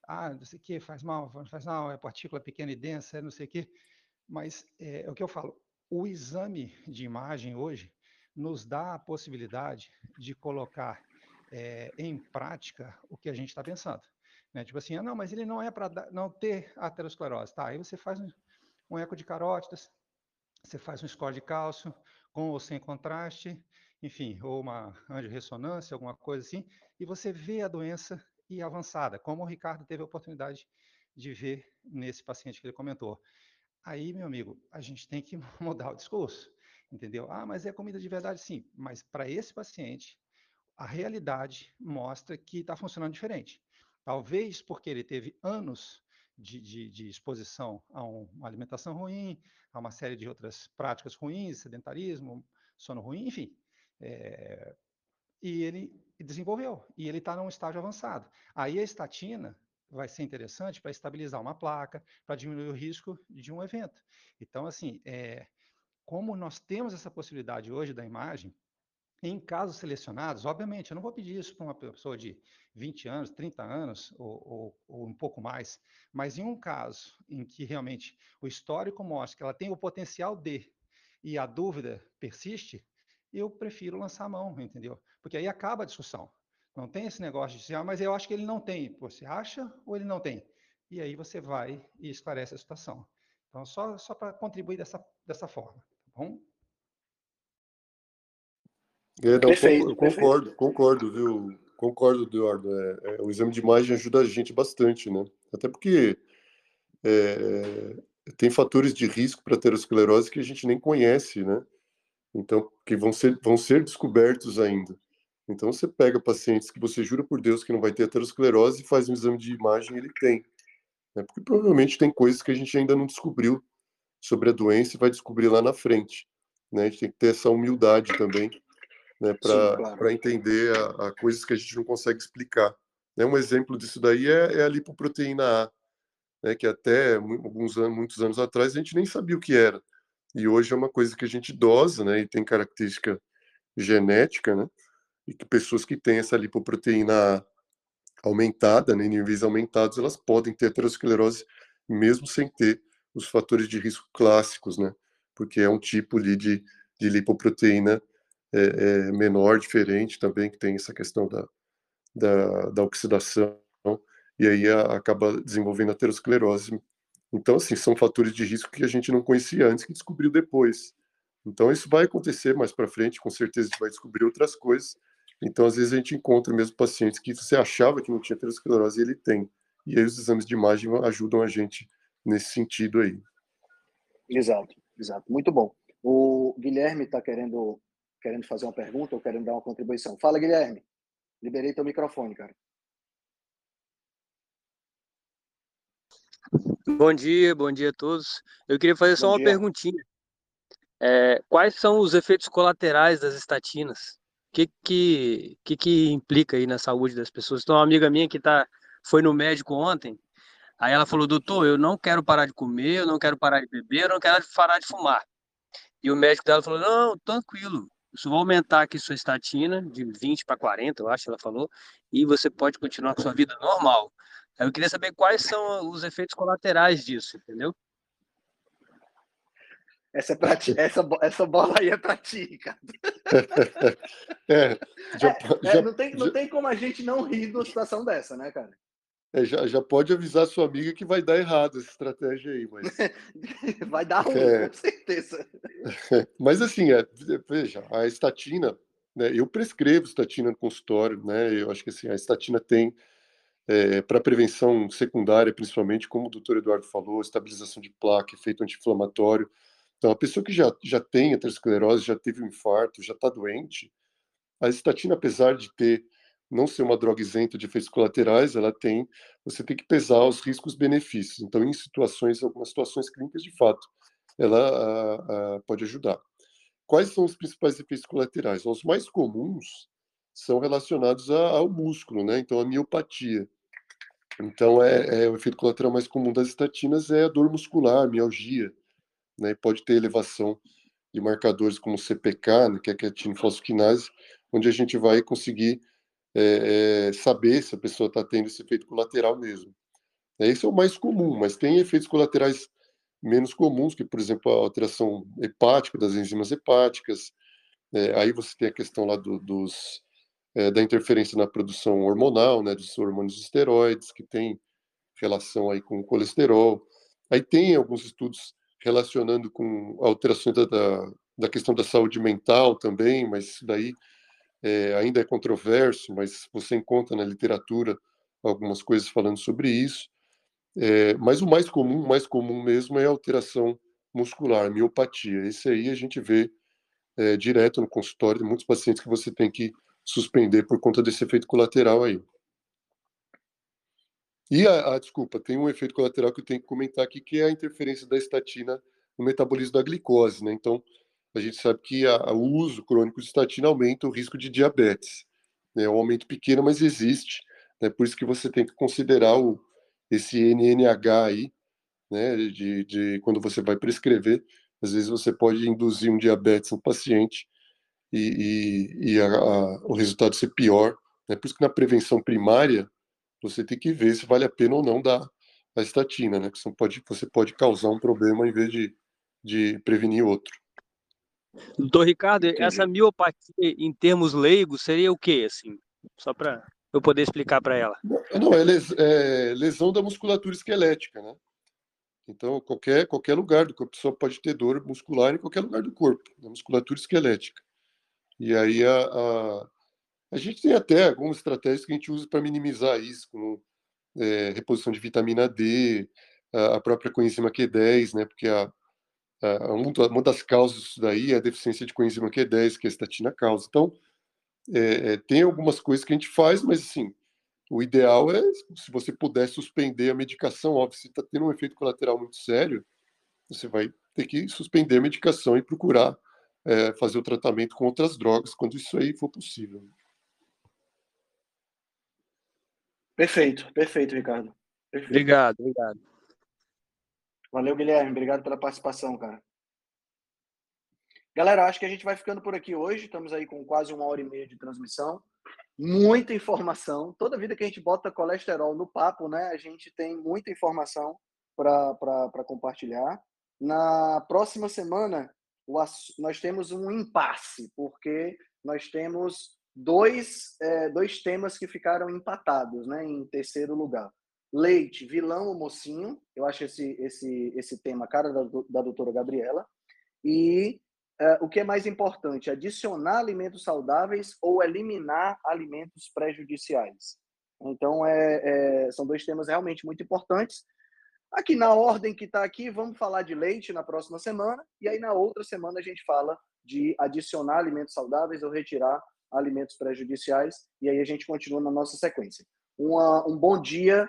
Ah, não sei o que, faz mal, faz mal, é partícula pequena e densa, é não sei o que, mas é, é o que eu falo. o exame de imagem hoje nos dá a possibilidade de colocar é, em prática o que a gente está pensando. Né? Tipo assim, ah, não, mas ele não é para não ter aterosclerose. Tá, aí você faz um, um eco de carótidas, você faz um score de cálcio, com ou sem contraste, enfim, ou uma angiorressonância, alguma coisa assim, e você vê a doença e avançada, como o Ricardo teve a oportunidade de ver nesse paciente que ele comentou. Aí, meu amigo, a gente tem que mudar o discurso, entendeu? Ah, mas é comida de verdade, sim. Mas para esse paciente, a realidade mostra que está funcionando diferente. Talvez porque ele teve anos de, de, de exposição a um, uma alimentação ruim, a uma série de outras práticas ruins, sedentarismo, sono ruim, enfim. É, e ele desenvolveu, e ele está num estágio avançado. Aí a estatina vai ser interessante para estabilizar uma placa, para diminuir o risco de um evento. Então, assim, é, como nós temos essa possibilidade hoje da imagem, em casos selecionados, obviamente, eu não vou pedir isso para uma pessoa de 20 anos, 30 anos ou, ou, ou, um pouco mais, mas em um caso em que realmente o histórico mostra que ela tem o potencial de e a dúvida persiste, eu prefiro lançar a mão, entendeu? Porque aí acaba a discussão. Não tem esse negócio de dizer, ah, mas eu acho que ele não tem. Você acha ou ele não tem? E aí você vai e esclarece a situação. Então, só, só para contribuir dessa, dessa forma, tá bom? É, não, perfeito, eu concordo, perfeito. concordo, viu? Concordo, Eduardo. É, é, o exame de imagem ajuda a gente bastante, né? Até porque é, tem fatores de risco para aterosclerose que a gente nem conhece, né? Então, que vão ser, vão ser descobertos ainda. Então, você pega pacientes que você jura por Deus que não vai ter aterosclerose e faz um exame de imagem e ele tem. Né? Porque provavelmente tem coisas que a gente ainda não descobriu sobre a doença e vai descobrir lá na frente. Né? A gente tem que ter essa humildade também né? para claro. entender a, a, coisas que a gente não consegue explicar. Né? Um exemplo disso daí é, é a lipoproteína A, né? que até alguns anos, muitos anos atrás a gente nem sabia o que era. E hoje é uma coisa que a gente dosa, né? E tem característica genética, né? E que pessoas que têm essa lipoproteína aumentada, né, em níveis aumentados, elas podem ter aterosclerose mesmo sem ter os fatores de risco clássicos, né? Porque é um tipo ali de, de lipoproteína é, é, menor, diferente também, que tem essa questão da, da, da oxidação, e aí a, acaba desenvolvendo aterosclerose então, assim, são fatores de risco que a gente não conhecia antes, que descobriu depois. Então, isso vai acontecer mais para frente, com certeza a gente vai descobrir outras coisas. Então, às vezes a gente encontra mesmo pacientes que você achava que não tinha aterosclerose e ele tem. E aí os exames de imagem ajudam a gente nesse sentido aí. Exato, exato. Muito bom. O Guilherme está querendo, querendo fazer uma pergunta ou querendo dar uma contribuição. Fala, Guilherme. Liberei teu microfone, cara. Bom dia, bom dia a todos. Eu queria fazer só bom uma dia. perguntinha. É, quais são os efeitos colaterais das estatinas? O que que, que que implica aí na saúde das pessoas? Então, uma amiga minha que tá, foi no médico ontem, aí ela falou, doutor, eu não quero parar de comer, eu não quero parar de beber, eu não quero parar de fumar. E o médico dela falou, não, tranquilo, isso vai aumentar aqui sua estatina de 20 para 40, eu acho, ela falou, e você pode continuar com sua vida normal. Eu queria saber quais são os efeitos colaterais disso, entendeu? Essa, é pra ti, essa, essa bola aí é para ti, Ricardo. é, já, é, já, não, tem, não já, tem como a gente não rir de uma situação dessa, né, cara? É, já, já pode avisar sua amiga que vai dar errado essa estratégia aí, mas. vai dar ruim, é, com certeza. mas assim, é, veja, a estatina, né, eu prescrevo estatina no consultório, né? Eu acho que assim, a estatina tem é, para prevenção secundária, principalmente, como o doutor Eduardo falou, estabilização de placa, efeito anti-inflamatório. Então, a pessoa que já, já tem aterosclerose, já teve um infarto, já está doente, a estatina, apesar de ter não ser uma droga isenta de efeitos colaterais, ela tem, você tem que pesar os riscos-benefícios. Então, em situações, algumas situações clínicas, de fato, ela a, a, pode ajudar. Quais são os principais efeitos colaterais? Os mais comuns são relacionados a, ao músculo, né? Então, a miopatia. Então, é, é, o efeito colateral mais comum das estatinas é a dor muscular, a mialgia, né? pode ter elevação de marcadores como CPK, né, que é a quietinofosfoquinase, onde a gente vai conseguir é, é, saber se a pessoa está tendo esse efeito colateral mesmo. Esse é o mais comum, mas tem efeitos colaterais menos comuns, que, por exemplo, a alteração hepática das enzimas hepáticas. É, aí você tem a questão lá do, dos, é, da interferência na produção hormonal, né, dos hormônios esteroides, que tem relação aí com o colesterol. Aí tem alguns estudos relacionando com alterações da, da, da questão da saúde mental também, mas isso daí é, ainda é controverso, mas você encontra na literatura algumas coisas falando sobre isso. É, mas o mais comum, mais comum mesmo, é a alteração muscular, miopatia. Esse aí a gente vê é, direto no consultório de muitos pacientes que você tem que suspender por conta desse efeito colateral aí. E a, a, desculpa, tem um efeito colateral que eu tenho que comentar aqui, que é a interferência da estatina no metabolismo da glicose, né? Então, a gente sabe que o uso crônico de estatina aumenta o risco de diabetes. Né? É um aumento pequeno, mas existe. Né? Por isso que você tem que considerar o, esse NNH aí, né? De, de quando você vai prescrever, às vezes você pode induzir um diabetes no paciente e, e, e a, a, o resultado ser pior. Né? Por isso que na prevenção primária você tem que ver se vale a pena ou não dar a estatina, né? Que você pode, você pode causar um problema em vez de, de prevenir outro. Doutor Ricardo, Entendi. essa miopatia em termos leigos seria o quê, assim? Só para eu poder explicar para ela. Não, é, les, é, lesão da musculatura esquelética, né? Então, qualquer, qualquer lugar do corpo, a pessoa pode ter dor muscular em qualquer lugar do corpo, na musculatura esquelética. E aí a, a, a gente tem até algumas estratégias que a gente usa para minimizar isso, como é, reposição de vitamina D, a, a própria coenzima Q10, né? Porque a, a, uma das causas disso daí é a deficiência de coenzima Q10, que a estatina causa. Então, é, é, tem algumas coisas que a gente faz, mas assim, o ideal é se você puder suspender a medicação, óbvio, se está tendo um efeito colateral muito sério, você vai ter que suspender a medicação e procurar é, fazer o tratamento com outras drogas quando isso aí for possível. Perfeito, perfeito, Ricardo. Perfeito. Obrigado, obrigado. Valeu, Guilherme. Obrigado pela participação, cara. Galera, acho que a gente vai ficando por aqui hoje. Estamos aí com quase uma hora e meia de transmissão. Muita informação. Toda vida que a gente bota colesterol no papo, né? A gente tem muita informação para compartilhar. Na próxima semana, nós temos um impasse, porque nós temos dois, é, dois temas que ficaram empatados, né, em terceiro lugar. Leite, vilão ou mocinho, eu acho esse, esse, esse tema cara da, da doutora Gabriela. E é, o que é mais importante, adicionar alimentos saudáveis ou eliminar alimentos prejudiciais? Então, é, é são dois temas realmente muito importantes. Aqui na ordem que está aqui, vamos falar de leite na próxima semana, e aí na outra semana a gente fala de adicionar alimentos saudáveis ou retirar alimentos prejudiciais, e aí a gente continua na nossa sequência. Uma, um bom dia